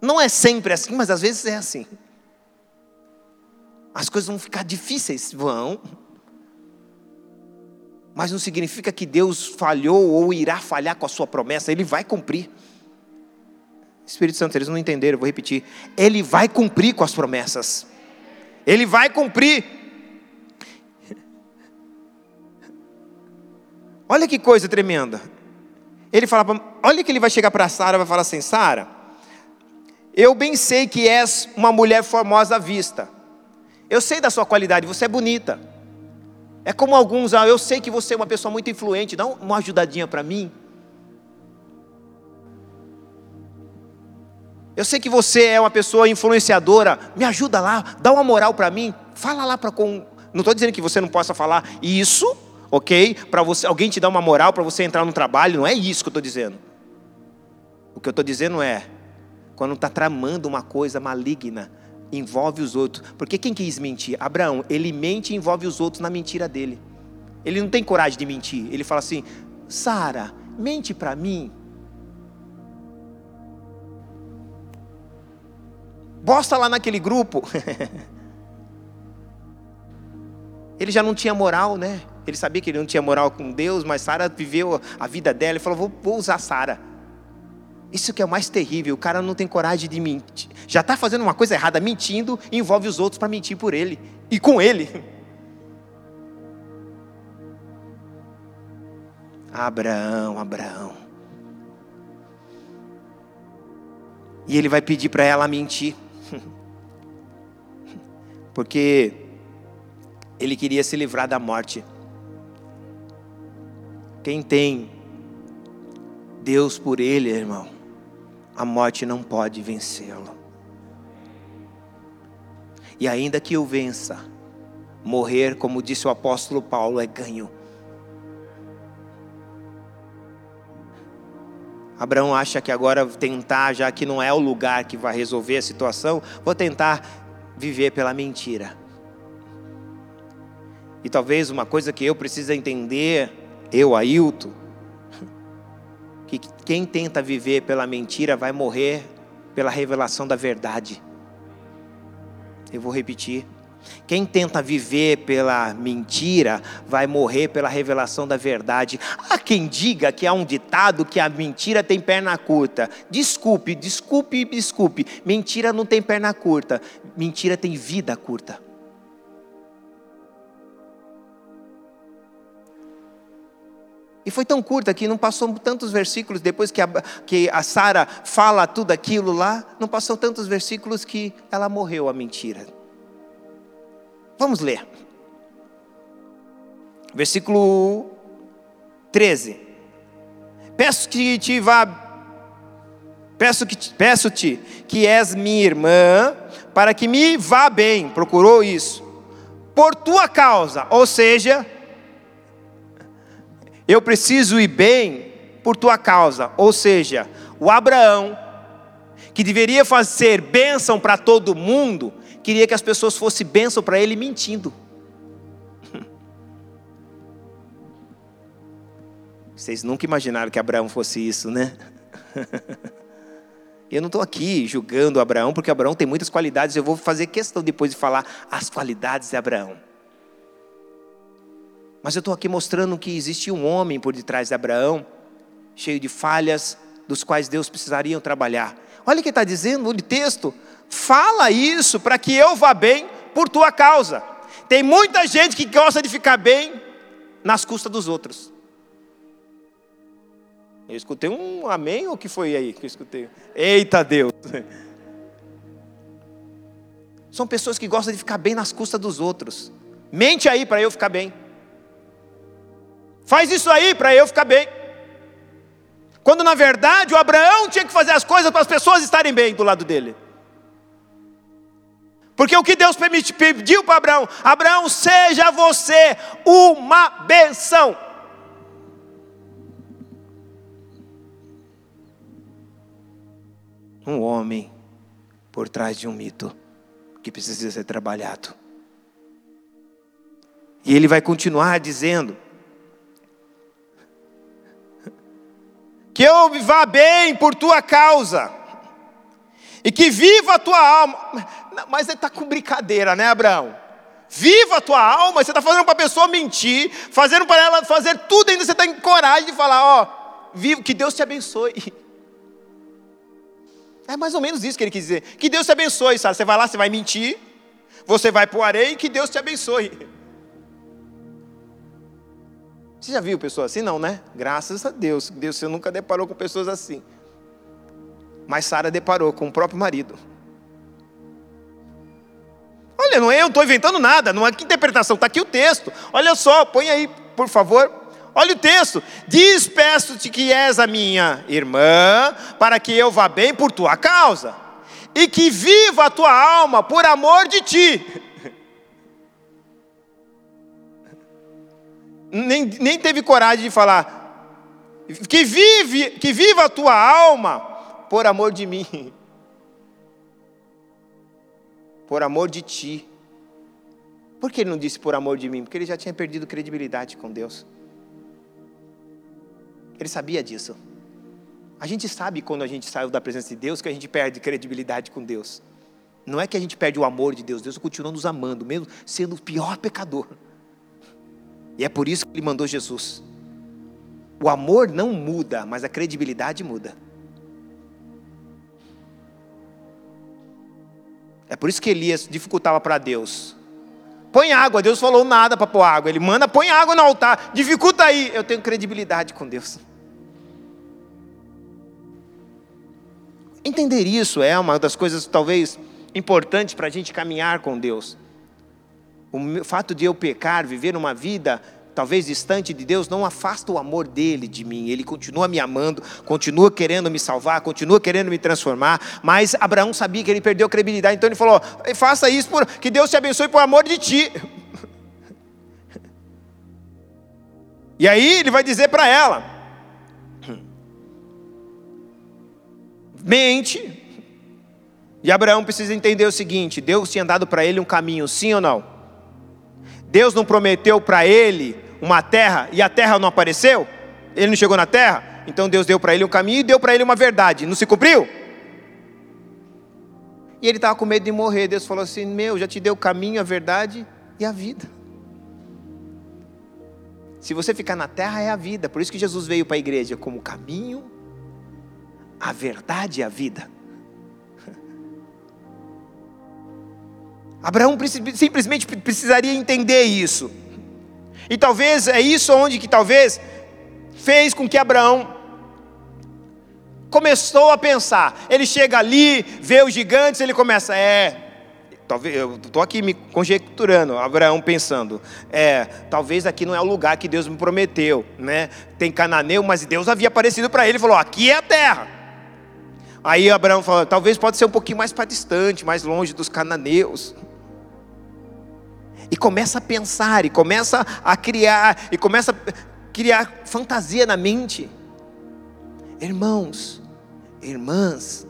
Não é sempre assim, mas às vezes é assim. As coisas vão ficar difíceis, vão. Mas não significa que Deus falhou ou irá falhar com a sua promessa, ele vai cumprir. Espírito Santo, eles não entenderam, vou repetir. Ele vai cumprir com as promessas. Ele vai cumprir. Olha que coisa tremenda. Ele fala, olha que ele vai chegar para Sara, vai falar assim: Sara, eu bem sei que és uma mulher formosa à vista. Eu sei da sua qualidade, você é bonita. É como alguns, ah, eu sei que você é uma pessoa muito influente, dá uma ajudadinha para mim. Eu sei que você é uma pessoa influenciadora, me ajuda lá, dá uma moral para mim, fala lá para com. Não estou dizendo que você não possa falar isso, ok? Para você, alguém te dar uma moral para você entrar no trabalho, não é isso que eu estou dizendo. O que eu estou dizendo é, quando está tramando uma coisa maligna, envolve os outros. Porque quem quis mentir? Abraão, ele mente e envolve os outros na mentira dele. Ele não tem coragem de mentir. Ele fala assim: Sara, mente para mim. Bosta lá naquele grupo. ele já não tinha moral, né? Ele sabia que ele não tinha moral com Deus, mas Sara viveu a vida dela e falou: vou, vou usar Sara. Isso que é o mais terrível, o cara não tem coragem de mentir. Já está fazendo uma coisa errada, mentindo, e envolve os outros para mentir por ele e com ele. Abraão, Abraão. E ele vai pedir para ela mentir. Porque ele queria se livrar da morte. Quem tem Deus por ele, irmão, a morte não pode vencê-lo. E ainda que o vença, morrer, como disse o apóstolo Paulo, é ganho. Abraão acha que agora tentar, já que não é o lugar que vai resolver a situação, vou tentar viver pela mentira. E talvez uma coisa que eu preciso entender, eu, Ailton, que quem tenta viver pela mentira vai morrer pela revelação da verdade. Eu vou repetir. Quem tenta viver pela mentira vai morrer pela revelação da verdade. Há quem diga que há um ditado que a mentira tem perna curta. Desculpe, desculpe, desculpe. Mentira não tem perna curta. Mentira tem vida curta. E foi tão curta que não passou tantos versículos depois que a, que a Sara fala tudo aquilo lá, não passou tantos versículos que ela morreu a mentira. Vamos ler. Versículo 13. Peço que te vá peço que peço-te que és minha irmã, para que me vá bem. Procurou isso. Por tua causa, ou seja, eu preciso ir bem por tua causa. Ou seja, o Abraão, que deveria fazer bênção para todo mundo, queria que as pessoas fossem bênção para ele mentindo. Vocês nunca imaginaram que Abraão fosse isso, né? Eu não estou aqui julgando Abraão, porque Abraão tem muitas qualidades. Eu vou fazer questão depois de falar as qualidades de Abraão. Mas eu estou aqui mostrando que existe um homem por detrás de Abraão, cheio de falhas, dos quais Deus precisaria trabalhar. Olha o que está dizendo no texto: Fala isso para que eu vá bem por tua causa. Tem muita gente que gosta de ficar bem nas custas dos outros. Eu escutei um amém ou que foi aí que eu escutei? Eita Deus! São pessoas que gostam de ficar bem nas custas dos outros. Mente aí para eu ficar bem. Faz isso aí para eu ficar bem. Quando na verdade o Abraão tinha que fazer as coisas para as pessoas estarem bem do lado dele. Porque o que Deus pediu para Abraão: Abraão, seja você uma benção. um homem por trás de um mito que precisa ser trabalhado. E ele vai continuar dizendo: que eu vá bem por tua causa, e que viva a tua alma. Mas ele está com brincadeira, né, Abraão? Viva a tua alma, você está fazendo para a pessoa mentir, fazendo para ela fazer tudo, ainda você está em coragem de falar, ó, viva, que Deus te abençoe. É mais ou menos isso que ele quis dizer. Que Deus te abençoe, sabe? Você vai lá, você vai mentir, você vai para o areia e que Deus te abençoe. Você já viu pessoas assim? Não, né? Graças a Deus. Deus, você nunca deparou com pessoas assim. Mas Sara deparou com o próprio marido. Olha, não é eu estou inventando nada, não é que interpretação, está aqui o texto. Olha só, põe aí, por favor. Olha o texto. Despeço-te que és a minha irmã, para que eu vá bem por tua causa, e que viva a tua alma por amor de ti. Nem, nem teve coragem de falar, que vive, que viva a tua alma por amor de mim, por amor de ti. Por que ele não disse por amor de mim? Porque ele já tinha perdido credibilidade com Deus. Ele sabia disso. A gente sabe quando a gente saiu da presença de Deus que a gente perde credibilidade com Deus. Não é que a gente perde o amor de Deus, Deus continua nos amando, mesmo sendo o pior pecador. E é por isso que ele mandou Jesus. O amor não muda, mas a credibilidade muda. É por isso que Elias dificultava para Deus. Põe água, Deus falou nada para pôr água. Ele manda, põe água no altar, dificulta aí. Eu tenho credibilidade com Deus. Entender isso é uma das coisas talvez importantes para a gente caminhar com Deus. O fato de eu pecar, viver uma vida talvez distante de Deus, não afasta o amor dele de mim. Ele continua me amando, continua querendo me salvar, continua querendo me transformar. Mas Abraão sabia que ele perdeu credibilidade, então ele falou: faça isso, por, que Deus te abençoe por amor de ti. E aí ele vai dizer para ela: mente. E Abraão precisa entender o seguinte: Deus tinha dado para ele um caminho, sim ou não? Deus não prometeu para ele uma terra e a terra não apareceu? Ele não chegou na terra? Então Deus deu para ele um caminho e deu para ele uma verdade. Não se cumpriu? E ele estava com medo de morrer. Deus falou assim: Meu, já te deu o caminho, a verdade e a vida. Se você ficar na terra, é a vida. Por isso que Jesus veio para a igreja como caminho, a verdade e a vida. Abraão simplesmente precisaria entender isso. E talvez é isso onde que talvez fez com que Abraão começou a pensar. Ele chega ali, vê os gigantes, ele começa, é, talvez eu estou aqui me conjecturando, Abraão pensando, é, talvez aqui não é o lugar que Deus me prometeu, né? Tem cananeu, mas Deus havia aparecido para ele e falou: aqui é a terra. Aí Abraão falou: talvez pode ser um pouquinho mais para distante, mais longe dos cananeus e começa a pensar, e começa a criar, e começa a criar fantasia na mente. Irmãos, irmãs,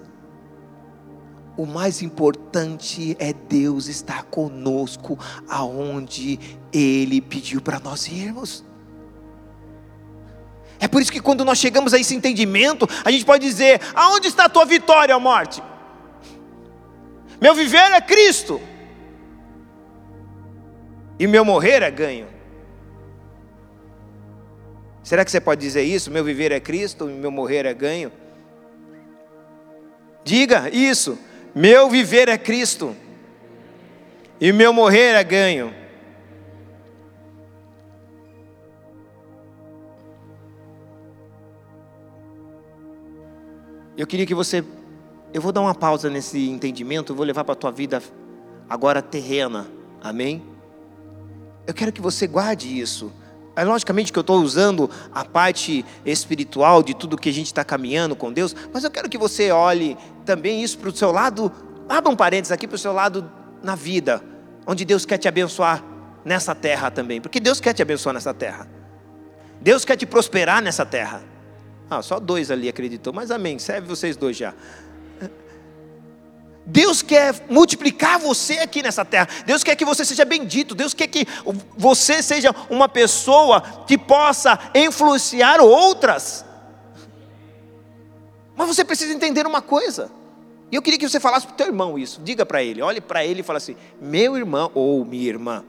o mais importante é Deus estar conosco aonde Ele pediu para nós irmos. É por isso que quando nós chegamos a esse entendimento, a gente pode dizer: aonde está a tua vitória, morte? Meu viver é Cristo e meu morrer é ganho. Será que você pode dizer isso? Meu viver é Cristo e meu morrer é ganho? Diga isso. Meu viver é Cristo e meu morrer é ganho. Eu queria que você. Eu vou dar uma pausa nesse entendimento, eu vou levar para a tua vida agora terrena. Amém? Eu quero que você guarde isso. É logicamente que eu estou usando a parte espiritual de tudo que a gente está caminhando com Deus, mas eu quero que você olhe também isso para o seu lado, abra um parênteses aqui para o seu lado na vida, onde Deus quer te abençoar nessa terra também, porque Deus quer te abençoar nessa terra. Deus quer te prosperar nessa terra. Ah, só dois ali acreditou, mas amém, serve vocês dois já. Deus quer multiplicar você aqui nessa terra. Deus quer que você seja bendito. Deus quer que você seja uma pessoa que possa influenciar outras. Mas você precisa entender uma coisa. E eu queria que você falasse para o teu irmão isso. Diga para ele, olhe para ele e fala assim: meu irmão ou minha irmã,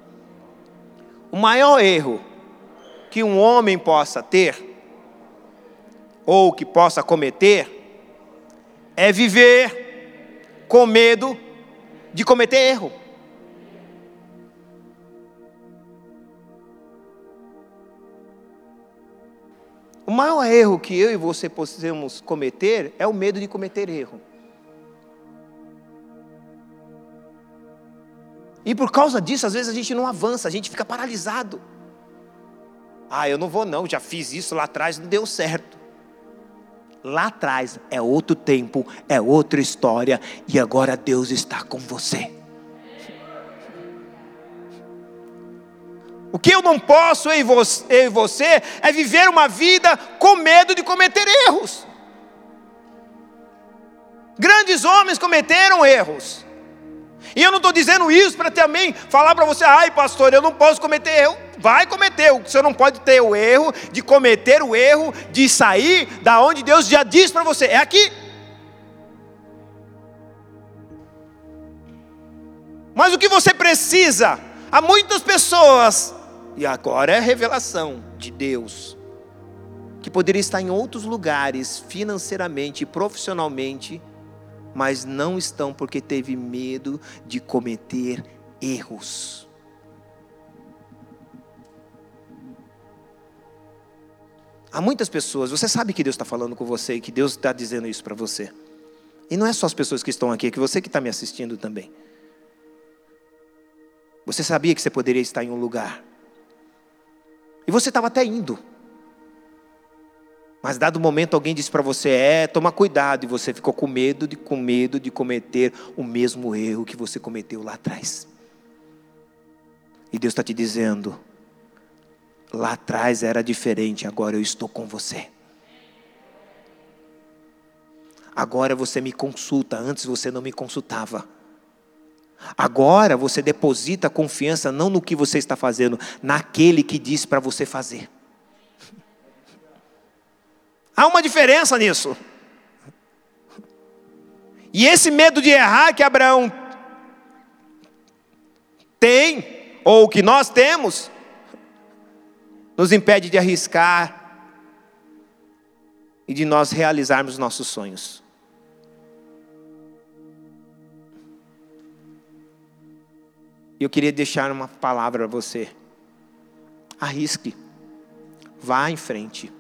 o maior erro que um homem possa ter, ou que possa cometer, é viver com medo de cometer erro. O maior erro que eu e você possamos cometer é o medo de cometer erro. E por causa disso, às vezes a gente não avança, a gente fica paralisado. Ah, eu não vou não, já fiz isso lá atrás, não deu certo. Lá atrás é outro tempo, é outra história, e agora Deus está com você. O que eu não posso, eu e você, é viver uma vida com medo de cometer erros. Grandes homens cometeram erros. E eu não estou dizendo isso para também falar para você, ai pastor, eu não posso cometer erro. Vai cometer, você não pode ter o erro de cometer o erro de sair da onde Deus já diz para você, é aqui. Mas o que você precisa? Há muitas pessoas, e agora é revelação de Deus, que poderia estar em outros lugares, financeiramente profissionalmente, mas não estão porque teve medo de cometer erros. Há muitas pessoas, você sabe que Deus está falando com você e que Deus está dizendo isso para você. E não é só as pessoas que estão aqui, é que você que está me assistindo também. Você sabia que você poderia estar em um lugar. E você estava até indo. Mas dado o momento alguém disse para você, é, toma cuidado, e você ficou com medo de com medo de cometer o mesmo erro que você cometeu lá atrás. E Deus está te dizendo, lá atrás era diferente, agora eu estou com você. Agora você me consulta, antes você não me consultava. Agora você deposita confiança não no que você está fazendo, naquele que disse para você fazer. Há uma diferença nisso. E esse medo de errar que Abraão tem, ou que nós temos, nos impede de arriscar e de nós realizarmos nossos sonhos. Eu queria deixar uma palavra a você. Arrisque. Vá em frente.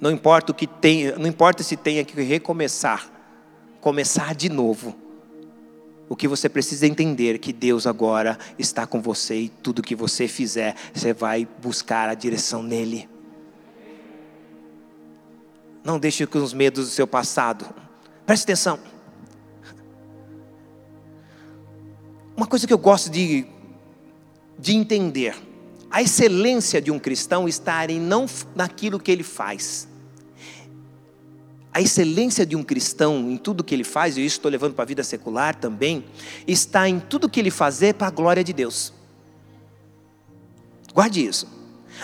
Não importa o que tem, não importa se tenha que recomeçar, começar de novo. O que você precisa entender é que Deus agora está com você e tudo que você fizer, você vai buscar a direção nele. Não deixe com os medos do seu passado. Preste atenção. Uma coisa que eu gosto de, de entender a excelência de um cristão está em não naquilo que ele faz. A excelência de um cristão em tudo que ele faz, e isso estou levando para a vida secular também, está em tudo que ele fazer para a glória de Deus. Guarde isso.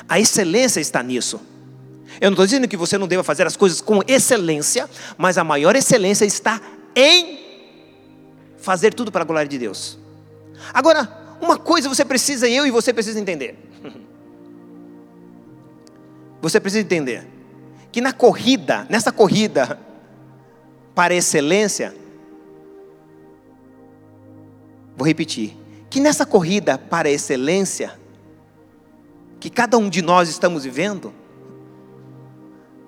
A excelência está nisso. Eu não estou dizendo que você não deva fazer as coisas com excelência, mas a maior excelência está em fazer tudo para a glória de Deus. Agora, uma coisa você precisa, eu e você precisa entender. Você precisa entender que na corrida, nessa corrida para excelência, vou repetir, que nessa corrida para excelência, que cada um de nós estamos vivendo,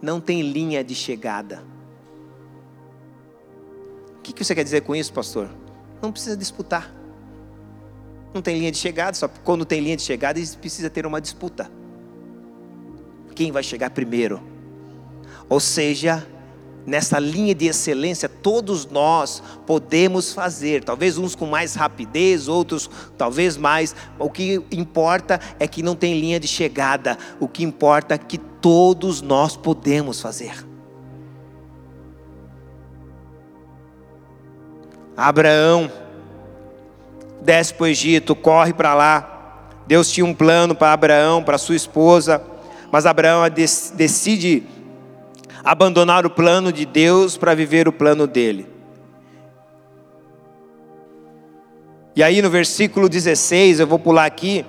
não tem linha de chegada. O que você quer dizer com isso, pastor? Não precisa disputar. Não tem linha de chegada, só quando tem linha de chegada precisa ter uma disputa. Quem vai chegar primeiro? Ou seja, nessa linha de excelência, todos nós podemos fazer, talvez uns com mais rapidez, outros talvez mais. O que importa é que não tem linha de chegada, o que importa é que todos nós podemos fazer. Abraão desce para o Egito, corre para lá. Deus tinha um plano para Abraão, para sua esposa, mas Abraão decide abandonar o plano de Deus para viver o plano dele. E aí no versículo 16, eu vou pular aqui.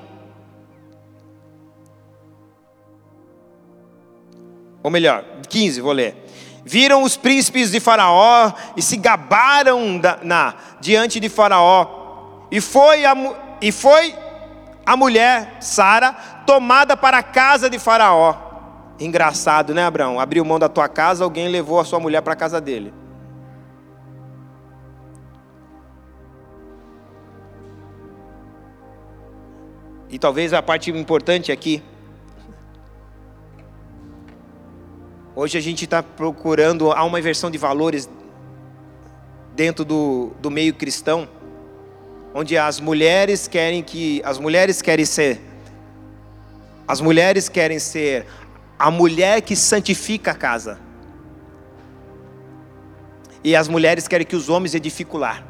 Ou melhor, 15, vou ler. Viram os príncipes de Faraó e se gabaram na, diante de Faraó. E foi a, e foi a mulher, Sara, tomada para a casa de Faraó. Engraçado, né, Abraão? Abriu mão da tua casa, alguém levou a sua mulher para a casa dele. E talvez a parte importante aqui. Hoje a gente está procurando, há uma inversão de valores dentro do, do meio cristão, onde as mulheres querem que, as mulheres querem ser, as mulheres querem ser a mulher que santifica a casa. E as mulheres querem que os homens edifiquem lar.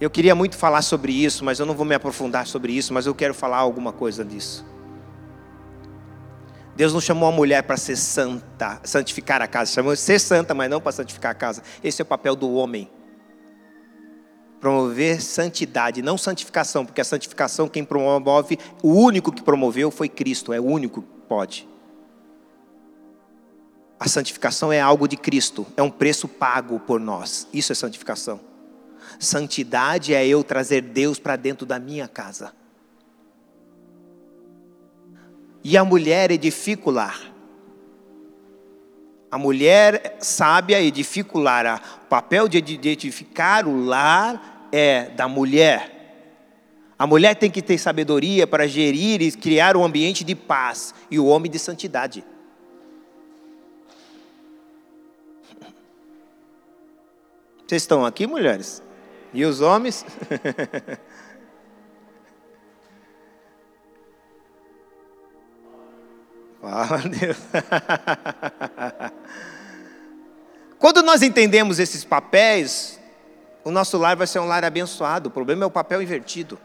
Eu queria muito falar sobre isso, mas eu não vou me aprofundar sobre isso, mas eu quero falar alguma coisa disso. Deus não chamou a mulher para ser santa, santificar a casa, chamou de ser santa, mas não para santificar a casa. Esse é o papel do homem. Promover santidade, não santificação, porque a santificação quem promove, o único que promoveu foi Cristo, é o único que pode. A santificação é algo de Cristo, é um preço pago por nós. Isso é santificação. Santidade é eu trazer Deus para dentro da minha casa. E a mulher edifica o lar. A mulher sábia edifica o lar. O papel de edificar o lar é da mulher. A mulher tem que ter sabedoria para gerir e criar um ambiente de paz. E o homem de santidade. Vocês estão aqui, mulheres? E os homens? Fala, Deus. Quando nós entendemos esses papéis, o nosso lar vai ser um lar abençoado. O problema é o papel invertido.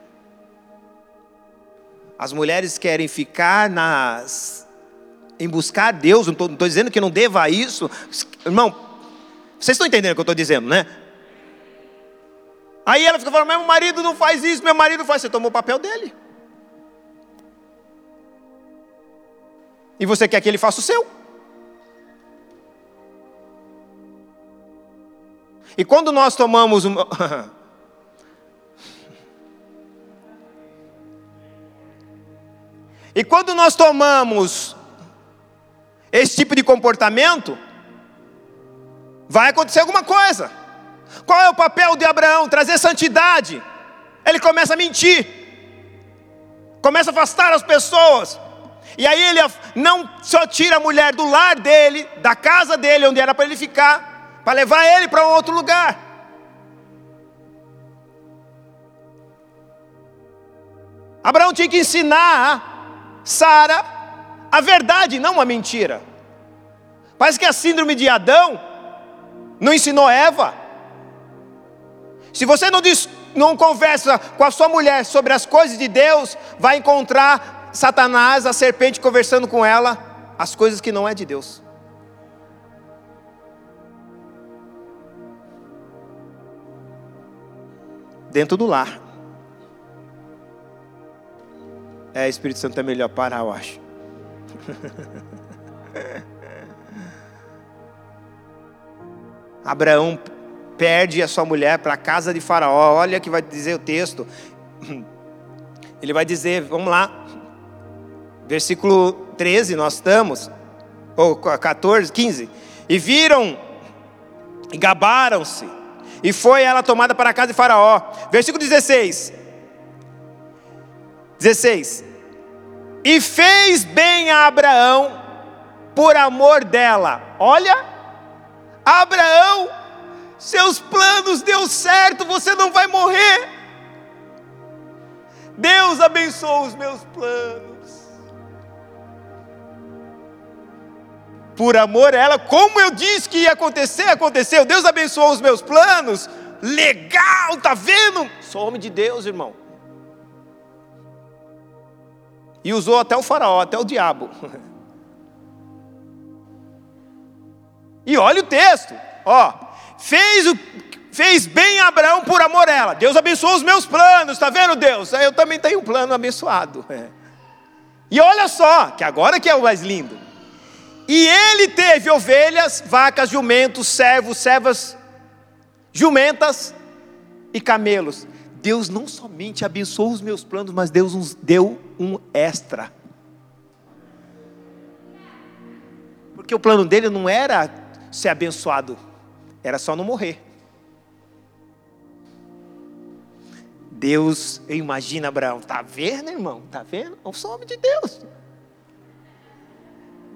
As mulheres querem ficar nas, em buscar Deus. Não estou dizendo que não deva isso. Irmão, vocês estão entendendo o que eu estou dizendo, né? Aí ela fica falando, meu marido não faz isso, meu marido faz. Você tomou o papel dele. E você quer que ele faça o seu. E quando nós tomamos uma... E quando nós tomamos esse tipo de comportamento, vai acontecer alguma coisa. Qual é o papel de Abraão? Trazer santidade. Ele começa a mentir, começa a afastar as pessoas. E aí ele não só tira a mulher do lar dele, da casa dele, onde era para ele ficar, para levar ele para um outro lugar. Abraão tinha que ensinar Sara a verdade, não a mentira. Parece que a síndrome de Adão não ensinou Eva. Se você não, diz, não conversa com a sua mulher sobre as coisas de Deus, vai encontrar Satanás, a serpente, conversando com ela as coisas que não é de Deus. Dentro do lar. É, Espírito Santo é melhor parar, eu acho. Abraão perde a sua mulher para a casa de Faraó. Olha que vai dizer o texto. Ele vai dizer, vamos lá, versículo 13, nós estamos, ou 14, 15. E viram, e gabaram-se, e foi ela tomada para a casa de Faraó. Versículo 16. 16. E fez bem a Abraão por amor dela. Olha, Abraão seus planos deu certo, você não vai morrer. Deus abençoou os meus planos. Por amor a ela, como eu disse que ia acontecer, aconteceu. Deus abençoou os meus planos. Legal, tá vendo? Sou homem de Deus, irmão. E usou até o faraó, até o diabo. E olha o texto, ó, fez o fez bem Abraão por amor a ela. Deus abençoou os meus planos, está vendo Deus? Eu também tenho um plano abençoado. E olha só, que agora que é o mais lindo. E ele teve ovelhas, vacas, jumentos, servos, servas, jumentas e camelos. Deus não somente abençoou os meus planos, mas Deus nos deu um extra. Porque o plano dele não era ser abençoado, era só não morrer. Deus, eu imagino Abraão, tá vendo, irmão? Tá vendo? Eu sou homem de Deus.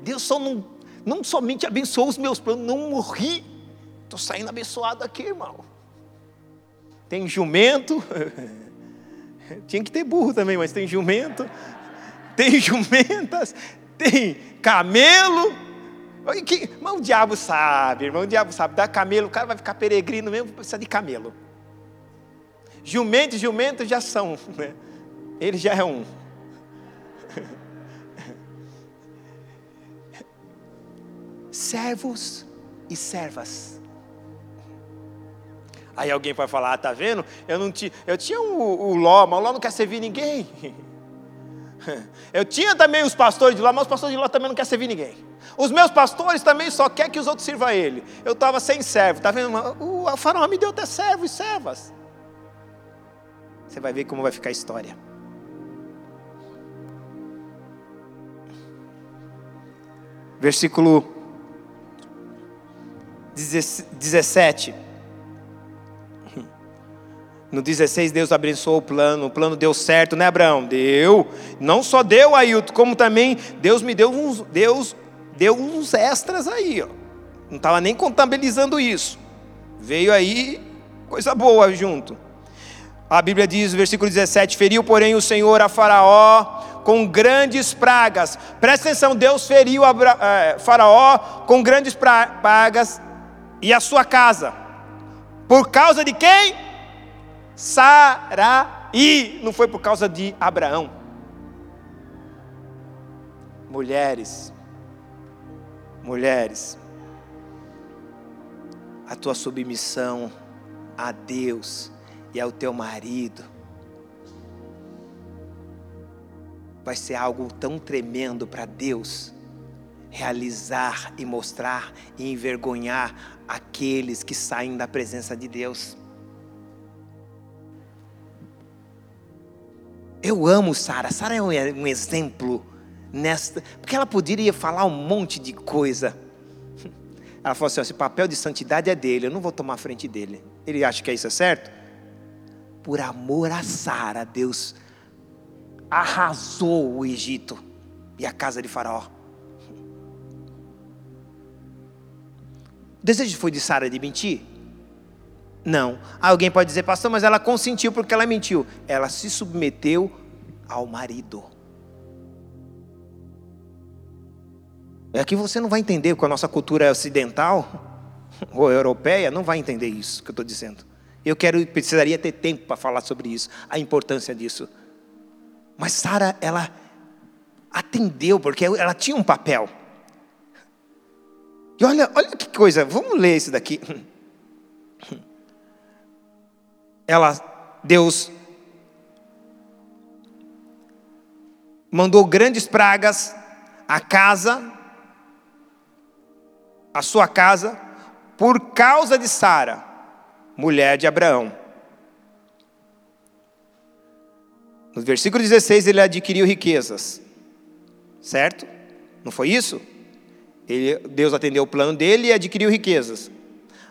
Deus só não, não somente abençoou os meus planos, não morri. Estou saindo abençoado aqui, irmão. Tem jumento. Tinha que ter burro também, mas tem jumento. Tem jumentas. Tem camelo. Que, mas o diabo sabe, irmão. O diabo sabe. Dá camelo, o cara vai ficar peregrino mesmo, precisa de camelo. Jumento e jumento já são, né? ele já é um. Servos e servas. Aí alguém vai falar, ah, tá vendo? Eu não tinha, eu tinha o, o Ló, mas o Ló não quer servir ninguém. Eu tinha também os pastores de Ló, mas os pastores de Ló também não quer servir ninguém. Os meus pastores também só querem que os outros sirvam a ele. Eu estava sem servo, tá vendo? O faraó me deu até servos e servas. Você vai ver como vai ficar a história. Versículo 17. No 16, Deus abençoou o plano, o plano deu certo, né, Abraão? Deu. Não só deu, Ailton, como também Deus me deu uns, Deus deu uns extras aí, ó. Não estava nem contabilizando isso. Veio aí coisa boa junto. A Bíblia diz, versículo 17: Feriu, porém, o Senhor a Faraó com grandes pragas. Presta atenção, Deus feriu a é, Faraó com grandes pragas e a sua casa. Por causa de quem? Sarai. Não foi por causa de Abraão. Mulheres, mulheres, a tua submissão a Deus e ao teu marido. Vai ser algo tão tremendo para Deus realizar e mostrar e envergonhar aqueles que saem da presença de Deus. Eu amo Sara. Sara é um exemplo nesta, porque ela poderia falar um monte de coisa. Ela falou assim: esse papel de santidade é dele, eu não vou tomar frente dele. Ele acha que é isso é certo? por amor a Sara, Deus arrasou o Egito e a casa de Faraó. Desejo foi de Sara de mentir? Não. Alguém pode dizer, pastor, mas ela consentiu porque ela mentiu. Ela se submeteu ao marido. É que você não vai entender, porque a nossa cultura ocidental ou europeia não vai entender isso que eu estou dizendo. Eu quero, precisaria ter tempo para falar sobre isso, a importância disso. Mas Sara, ela atendeu, porque ela tinha um papel. E olha, olha que coisa, vamos ler isso daqui. Ela, Deus, mandou grandes pragas à casa, à sua casa, por causa de Sara mulher de Abraão. No versículo 16, ele adquiriu riquezas, certo? Não foi isso? Ele, Deus atendeu o plano dele e adquiriu riquezas.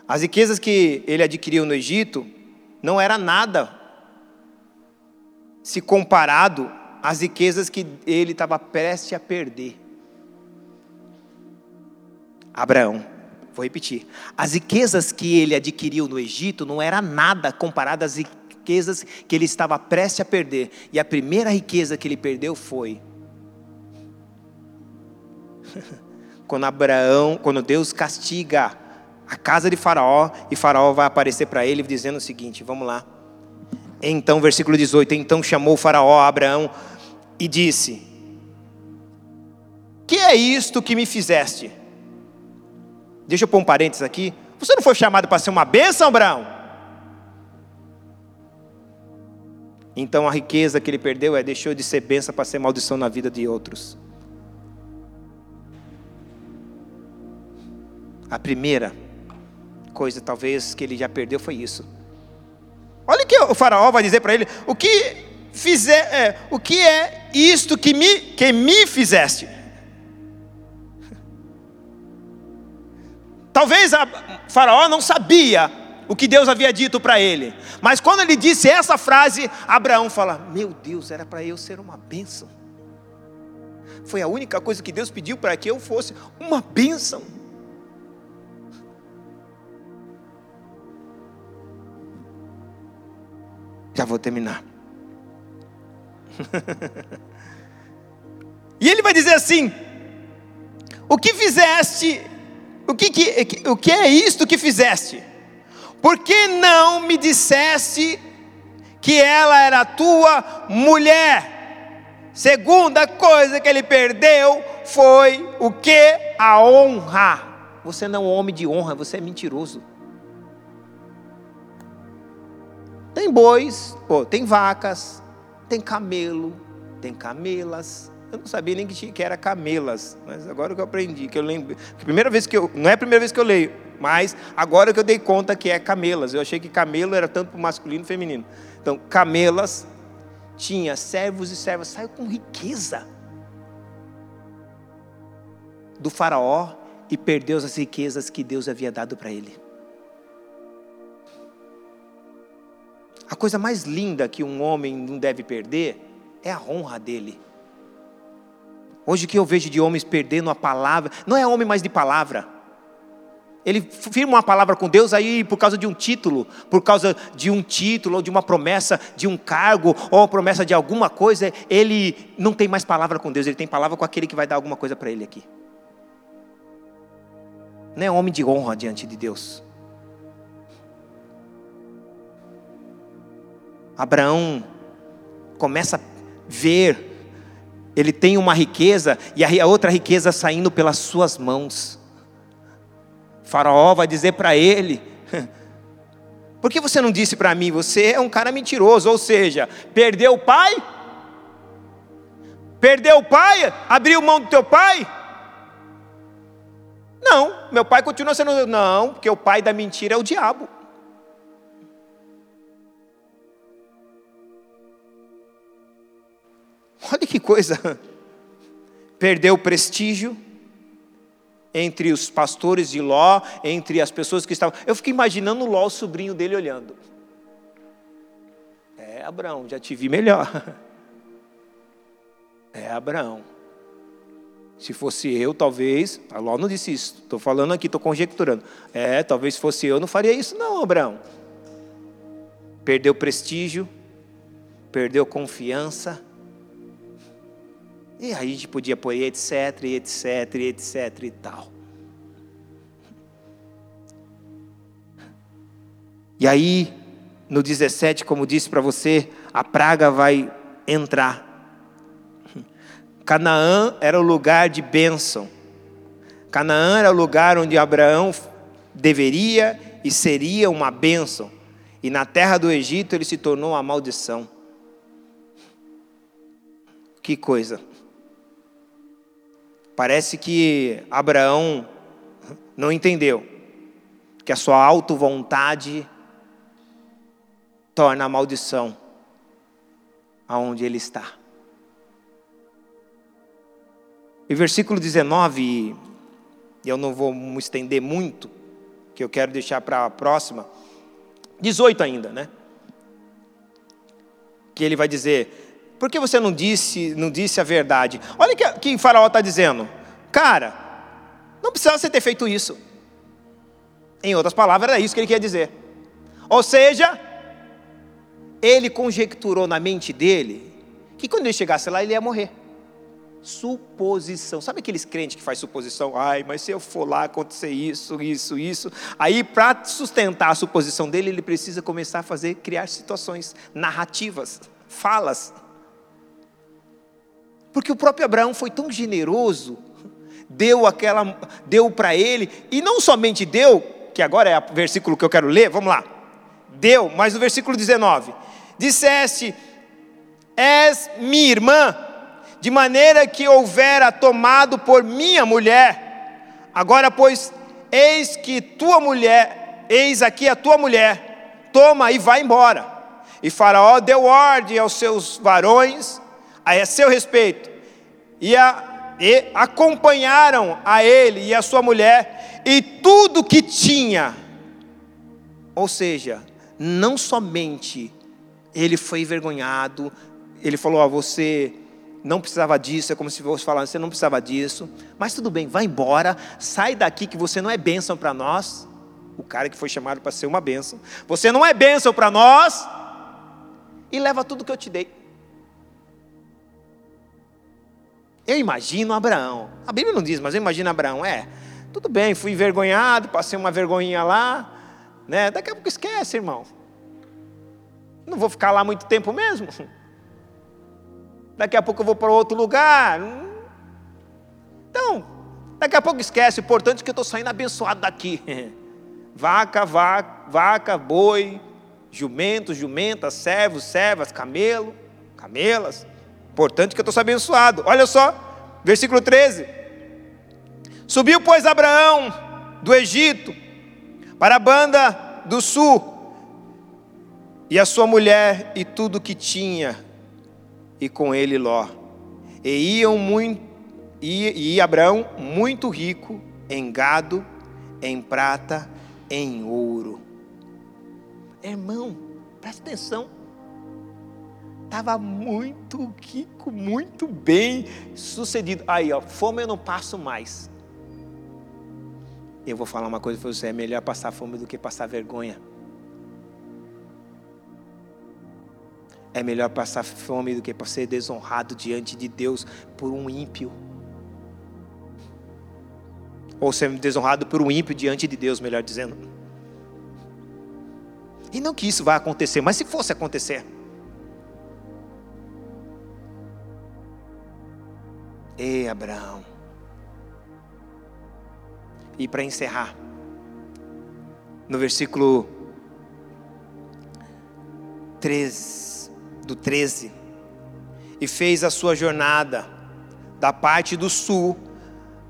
As riquezas que ele adquiriu no Egito não era nada se comparado às riquezas que ele estava prestes a perder. Abraão. Vou repetir. As riquezas que ele adquiriu no Egito não era nada comparado às riquezas que ele estava prestes a perder. E a primeira riqueza que ele perdeu foi quando Abraão, quando Deus castiga a casa de Faraó, e Faraó vai aparecer para ele dizendo o seguinte: vamos lá. Então, versículo 18: Então chamou Faraó a Abraão e disse: Que é isto que me fizeste? Deixa eu pôr um parênteses aqui. Você não foi chamado para ser uma bênção, Abraão? Então a riqueza que ele perdeu é deixou de ser bênção para ser maldição na vida de outros. A primeira coisa, talvez, que ele já perdeu foi isso. Olha o que o faraó vai dizer para ele: o que fizer, é, o que é isto que me, que me fizeste? Talvez a faraó não sabia o que Deus havia dito para ele, mas quando ele disse essa frase, Abraão fala: Meu Deus, era para eu ser uma bênção. Foi a única coisa que Deus pediu para que eu fosse uma bênção. Já vou terminar. e ele vai dizer assim: O que fizeste? O que, que, o que é isto que fizeste? Por que não me disseste que ela era tua mulher? Segunda coisa que ele perdeu foi o que? A honra. Você não é um homem de honra, você é mentiroso. Tem bois, pô, tem vacas, tem camelo, tem camelas. Eu não sabia nem que, era camelas, mas agora que eu aprendi, que eu lembro. Primeira vez que eu, não é a primeira vez que eu leio, mas agora que eu dei conta que é camelas. Eu achei que camelo era tanto para masculino e feminino. Então, camelas tinha servos e servas, saiu com riqueza do faraó e perdeu as riquezas que Deus havia dado para ele. A coisa mais linda que um homem não deve perder é a honra dele. Hoje que eu vejo de homens perdendo a palavra, não é homem mais de palavra. Ele firma uma palavra com Deus aí por causa de um título, por causa de um título, ou de uma promessa de um cargo, ou promessa de alguma coisa, ele não tem mais palavra com Deus, ele tem palavra com aquele que vai dar alguma coisa para ele aqui. Não é homem de honra diante de Deus. Abraão começa a ver, ele tem uma riqueza e a outra riqueza saindo pelas suas mãos. Faraó vai dizer para ele: Por que você não disse para mim? Você é um cara mentiroso, ou seja, perdeu o pai? Perdeu o pai? Abriu mão do teu pai? Não, meu pai continua sendo. Não, porque o pai da mentira é o diabo. Olha que coisa. Perdeu prestígio entre os pastores de Ló, entre as pessoas que estavam. Eu fiquei imaginando Ló, o sobrinho dele, olhando. É, Abraão, já te vi melhor. É, Abraão. Se fosse eu, talvez. A Ló não disse isso. Estou falando aqui, estou conjecturando. É, talvez fosse eu, não faria isso, não, Abraão. Perdeu prestígio, perdeu confiança e aí a gente podia pôr etc, etc, etc e tal. E aí, no 17, como disse para você, a praga vai entrar. Canaã era o lugar de bênção. Canaã era o lugar onde Abraão deveria e seria uma bênção. E na terra do Egito ele se tornou uma maldição. Que coisa. Parece que Abraão não entendeu que a sua auto-vontade torna a maldição aonde ele está. E versículo 19, e eu não vou me estender muito, que eu quero deixar para a próxima, 18 ainda, né? Que ele vai dizer: por que você não disse, não disse a verdade? Olha o que, que Faraó está dizendo. Cara, não precisava você ter feito isso. Em outras palavras, era isso que ele queria dizer. Ou seja, ele conjecturou na mente dele que quando ele chegasse lá, ele ia morrer. suposição. Sabe aqueles crentes que faz suposição? Ai, mas se eu for lá acontecer isso, isso, isso. Aí, para sustentar a suposição dele, ele precisa começar a fazer, criar situações, narrativas, falas. Porque o próprio Abraão foi tão generoso, deu aquela, deu para ele, e não somente deu, que agora é o versículo que eu quero ler, vamos lá. Deu, mas no versículo 19: Disseste, és minha irmã, de maneira que houvera tomado por minha mulher. Agora, pois, eis que tua mulher, eis aqui a tua mulher, toma e vai embora. E Faraó deu ordem aos seus varões a seu respeito, e, a, e acompanharam a ele e a sua mulher, e tudo que tinha. Ou seja, não somente ele foi envergonhado, ele falou: a você não precisava disso, é como se fosse falar, você não precisava disso, mas tudo bem, vai embora, sai daqui que você não é bênção para nós. O cara que foi chamado para ser uma bênção, você não é bênção para nós, e leva tudo que eu te dei. Eu imagino Abraão, a Bíblia não diz, mas eu imagino Abraão, é, tudo bem, fui envergonhado, passei uma vergonhinha lá, né? Daqui a pouco esquece, irmão. Não vou ficar lá muito tempo mesmo. daqui a pouco eu vou para outro lugar. Então, daqui a pouco esquece, o importante é que eu estou saindo abençoado daqui. Vaca, vaca, vaca, boi, jumento, jumenta, servos, servas, camelo, camelas. Importante que eu estou abençoado. Olha só, versículo 13. Subiu, pois, Abraão do Egito para a banda do sul, e a sua mulher e tudo que tinha, e com ele Ló. E iam muito, e, e Abraão muito rico em gado, em prata, em ouro. Irmão, presta atenção. Estava muito rico, muito bem sucedido. Aí, ó, fome eu não passo mais. Eu vou falar uma coisa para você: é melhor passar fome do que passar vergonha. É melhor passar fome do que ser desonrado diante de Deus por um ímpio. Ou ser desonrado por um ímpio diante de Deus, melhor dizendo. E não que isso vai acontecer, mas se fosse acontecer. Ei, Abraão. E para encerrar, no versículo 13 do 13, e fez a sua jornada da parte do sul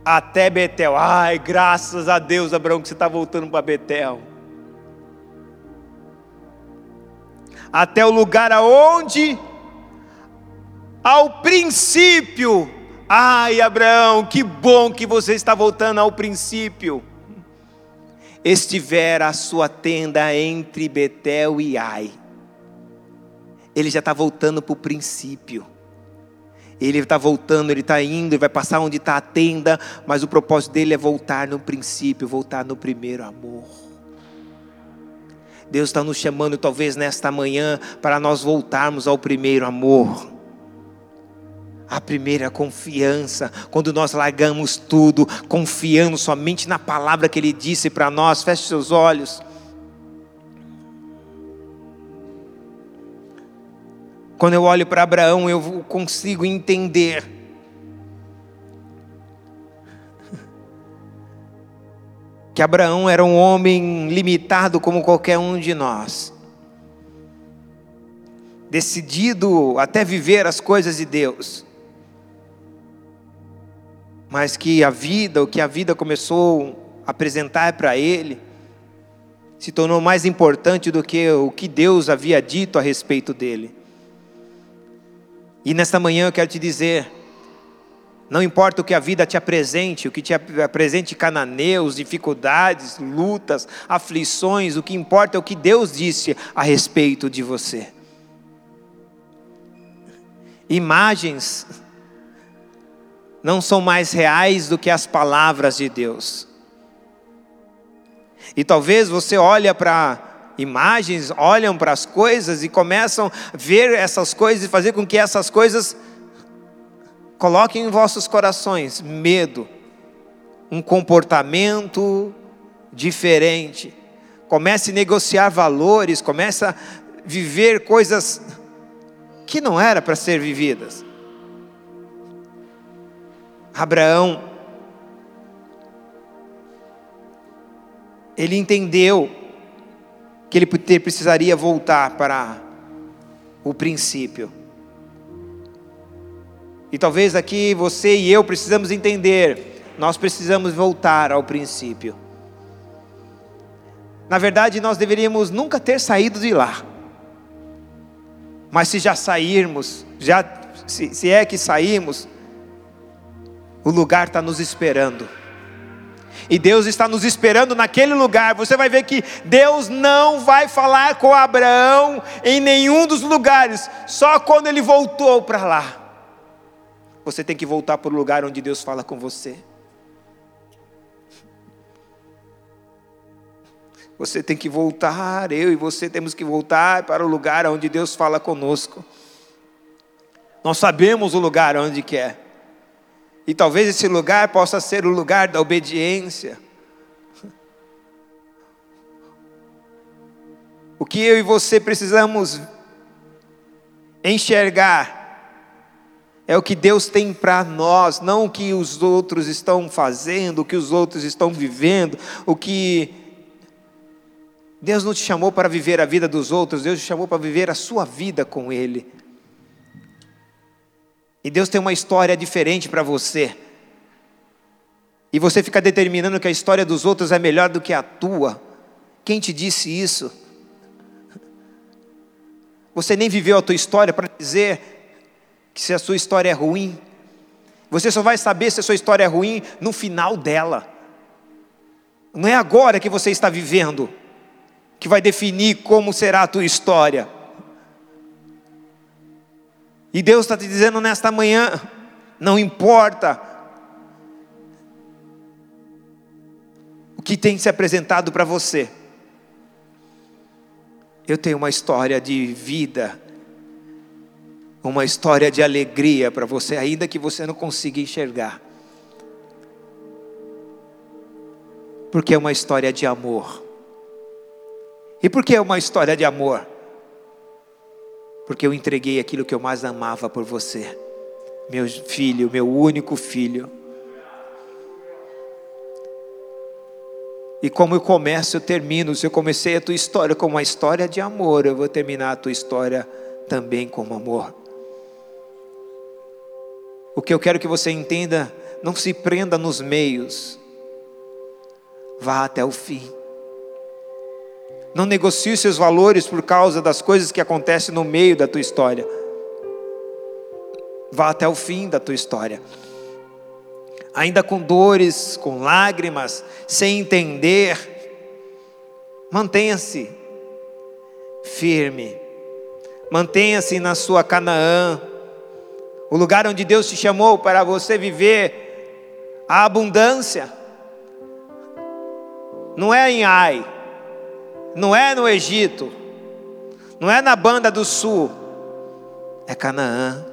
até Betel. Ai, graças a Deus, Abraão, que você está voltando para Betel. Até o lugar aonde, ao princípio, ai, Abraão, que bom que você está voltando ao princípio. Estivera a sua tenda entre Betel e Ai ele já está voltando para o princípio. Ele está voltando, ele está indo, ele vai passar onde está a tenda, mas o propósito dele é voltar no princípio, voltar no primeiro amor. Deus está nos chamando, talvez nesta manhã, para nós voltarmos ao primeiro amor, a primeira confiança, quando nós largamos tudo, confiando somente na palavra que Ele disse para nós. Feche seus olhos. Quando eu olho para Abraão, eu consigo entender. Que Abraão era um homem limitado como qualquer um de nós, decidido até viver as coisas de Deus, mas que a vida, o que a vida começou a apresentar para ele, se tornou mais importante do que o que Deus havia dito a respeito dele. E nesta manhã eu quero te dizer: não importa o que a vida te apresente, o que te apresente cananeus, dificuldades, lutas, aflições, o que importa é o que Deus disse a respeito de você. Imagens não são mais reais do que as palavras de Deus. E talvez você olhe para imagens, olham para as coisas e começam a ver essas coisas e fazer com que essas coisas Coloquem em vossos corações medo, um comportamento diferente. Comece a negociar valores, comece a viver coisas que não era para ser vividas. Abraão, ele entendeu que ele precisaria voltar para o princípio. E talvez aqui você e eu precisamos entender, nós precisamos voltar ao princípio. Na verdade, nós deveríamos nunca ter saído de lá. Mas se já sairmos, já se, se é que saímos, o lugar está nos esperando. E Deus está nos esperando naquele lugar. Você vai ver que Deus não vai falar com Abraão em nenhum dos lugares, só quando ele voltou para lá. Você tem que voltar para o lugar onde Deus fala com você. Você tem que voltar, eu e você temos que voltar para o lugar onde Deus fala conosco. Nós sabemos o lugar onde quer. E talvez esse lugar possa ser o lugar da obediência. O que eu e você precisamos enxergar é o que Deus tem para nós, não o que os outros estão fazendo, o que os outros estão vivendo, o que Deus não te chamou para viver a vida dos outros, Deus te chamou para viver a sua vida com Ele. E Deus tem uma história diferente para você. E você fica determinando que a história dos outros é melhor do que a tua. Quem te disse isso? Você nem viveu a tua história para dizer que se a sua história é ruim. Você só vai saber se a sua história é ruim no final dela. Não é agora que você está vivendo que vai definir como será a tua história. E Deus está te dizendo nesta manhã: não importa o que tem se apresentado para você, eu tenho uma história de vida, uma história de alegria para você, ainda que você não consiga enxergar, porque é uma história de amor. E por que é uma história de amor? Porque eu entreguei aquilo que eu mais amava por você, meu filho, meu único filho. E como eu começo, eu termino. Se eu comecei a tua história como uma história de amor, eu vou terminar a tua história também como amor. O que eu quero que você entenda, não se prenda nos meios, vá até o fim. Não negocie seus valores por causa das coisas que acontecem no meio da tua história. Vá até o fim da tua história. Ainda com dores, com lágrimas, sem entender, mantenha-se firme. Mantenha-se na sua Canaã, o lugar onde Deus te chamou para você viver a abundância. Não é em Ai, não é no Egito, não é na banda do sul, é Canaã.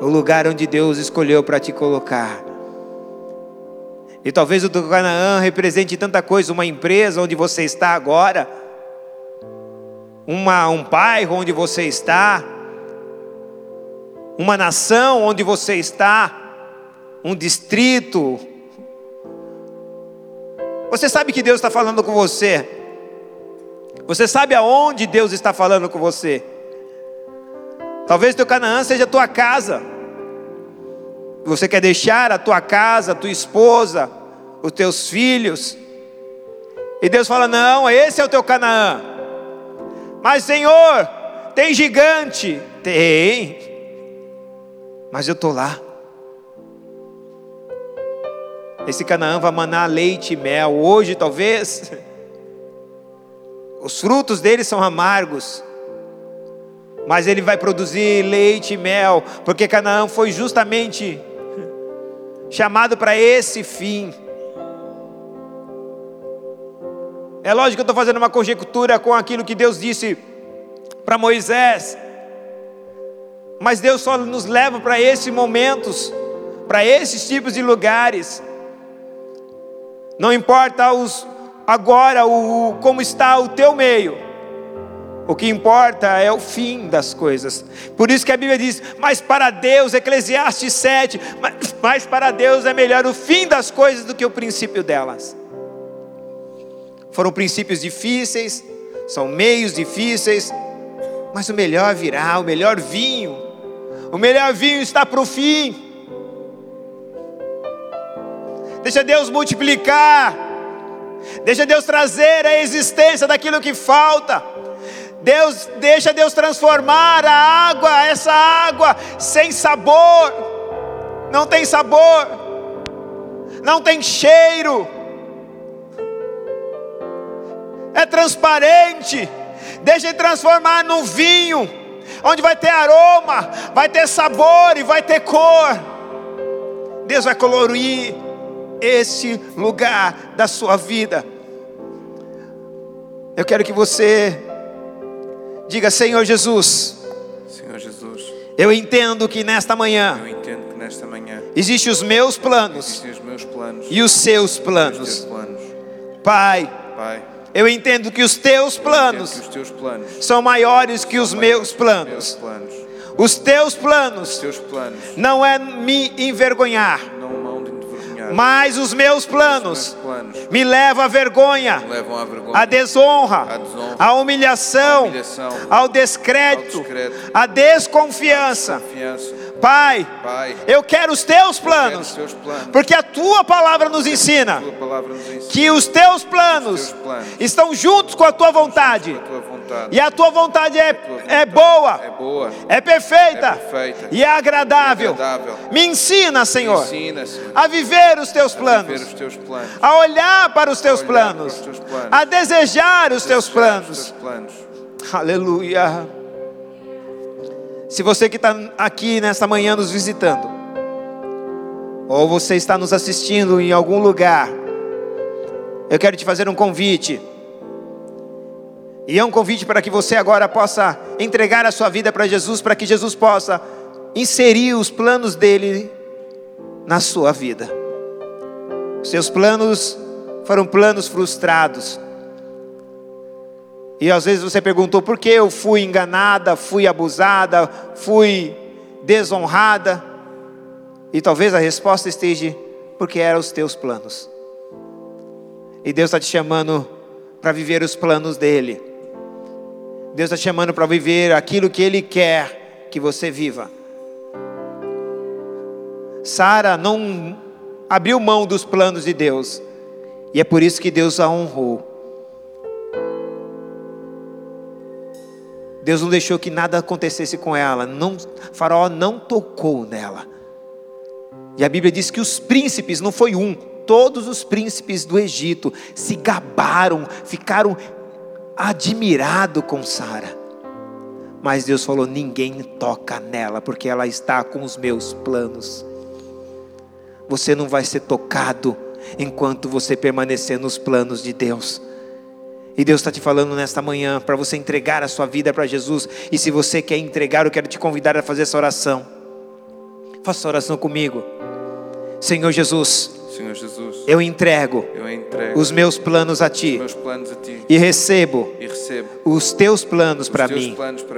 O lugar onde Deus escolheu para te colocar. E talvez o Canaã represente tanta coisa, uma empresa onde você está agora, uma, um bairro onde você está, uma nação onde você está, um distrito, você sabe que Deus está falando com você. Você sabe aonde Deus está falando com você. Talvez teu Canaã seja a tua casa. Você quer deixar a tua casa, a tua esposa, os teus filhos. E Deus fala: Não, esse é o teu Canaã. Mas Senhor, tem gigante? Tem. Mas eu estou lá. Esse Canaã vai manar leite e mel. Hoje, talvez, os frutos dele são amargos. Mas ele vai produzir leite e mel, porque Canaã foi justamente chamado para esse fim. É lógico que eu estou fazendo uma conjectura com aquilo que Deus disse para Moisés. Mas Deus só nos leva para esses momentos, para esses tipos de lugares. Não importa os, agora o, como está o teu meio. O que importa é o fim das coisas. Por isso que a Bíblia diz: Mas para Deus, Eclesiastes 7, mas, mas para Deus é melhor o fim das coisas do que o princípio delas. Foram princípios difíceis, são meios difíceis, mas o melhor virá, o melhor vinho. O melhor vinho está para o fim. Deixa Deus multiplicar. Deixa Deus trazer a existência daquilo que falta. Deus deixa Deus transformar a água, essa água sem sabor, não tem sabor, não tem cheiro, é transparente. Deixa ele transformar num vinho, onde vai ter aroma, vai ter sabor e vai ter cor. Deus vai colorir esse lugar da sua vida. Eu quero que você Diga, Senhor Jesus. Senhor Jesus. Eu entendo que nesta manhã. Eu entendo que nesta manhã. Existem os meus planos. Os meus planos. E os seus planos. Os teus planos. Pai. Pai. Eu entendo que os teus planos, os teus planos são maiores que os meus planos. Meus planos. Os teus planos, os teus planos não é me envergonhar. Mas os meus planos me levam à vergonha, à desonra, à humilhação, ao descrédito, à desconfiança. Pai, eu quero os teus planos, porque a tua palavra nos ensina que os teus planos estão juntos com a tua vontade. E a tua vontade é, é boa, é, boa, é, perfeita, é perfeita e é agradável. É agradável. Me ensina, Senhor, Me ensina, Senhor, a viver os teus planos, os teus planos a olhar para os teus, planos, os teus planos, a desejar os teus planos. Os teus planos. Aleluia. Se você que está aqui nesta manhã nos visitando, ou você está nos assistindo em algum lugar, eu quero te fazer um convite. E é um convite para que você agora possa entregar a sua vida para Jesus, para que Jesus possa inserir os planos dele na sua vida. Seus planos foram planos frustrados. E às vezes você perguntou por que eu fui enganada, fui abusada, fui desonrada. E talvez a resposta esteja porque eram os teus planos. E Deus está te chamando para viver os planos dele. Deus está chamando para viver aquilo que Ele quer que você viva. Sara não abriu mão dos planos de Deus, e é por isso que Deus a honrou. Deus não deixou que nada acontecesse com ela, não, Faraó não tocou nela. E a Bíblia diz que os príncipes, não foi um, todos os príncipes do Egito se gabaram, ficaram admirado com Sara. Mas Deus falou: ninguém toca nela, porque ela está com os meus planos. Você não vai ser tocado enquanto você permanecer nos planos de Deus. E Deus está te falando nesta manhã para você entregar a sua vida para Jesus. E se você quer entregar, eu quero te convidar a fazer essa oração. Faça essa oração comigo. Senhor Jesus, Senhor Jesus, eu entrego, eu entrego os meus planos a Ti, e, recebo e recebo os Teus planos para mim.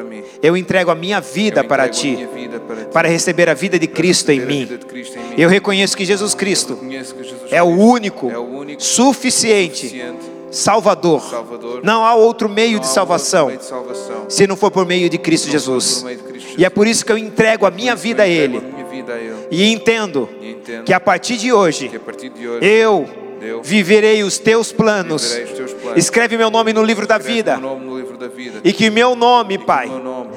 mim. Eu entrego a minha vida para Ti, minha vida para, ti, para receber a vida de Cristo em a mim. vida de Cristo em mim. Eu reconheço que Jesus Cristo que Jesus é o único, é o único suficiente, suficiente Salvador. Salvador. Não há outro meio Não de há salvação outro meio de salvação. se não for por meio de Cristo Não Jesus. de Cristo E é por isso que eu entrego a minha Jesus. vida a Ele. minha vida a Ele. E entendo E entendo que a partir de hoje que a partir de hoje eu eu viverei os teus planos. viverei os teus planos. Escreve meu nome no livro da vida. meu nome no livro da vida. E que meu nome, Pai,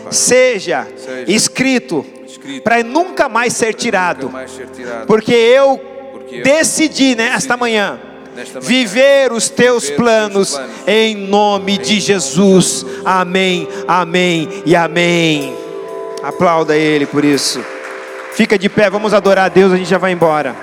seja escrito para nunca mais ser tirado. Porque eu decidi nesta manhã viver os teus planos em nome de Jesus. Amém, amém e amém. Aplauda Ele por isso. Fica de pé, vamos adorar a Deus, a gente já vai embora.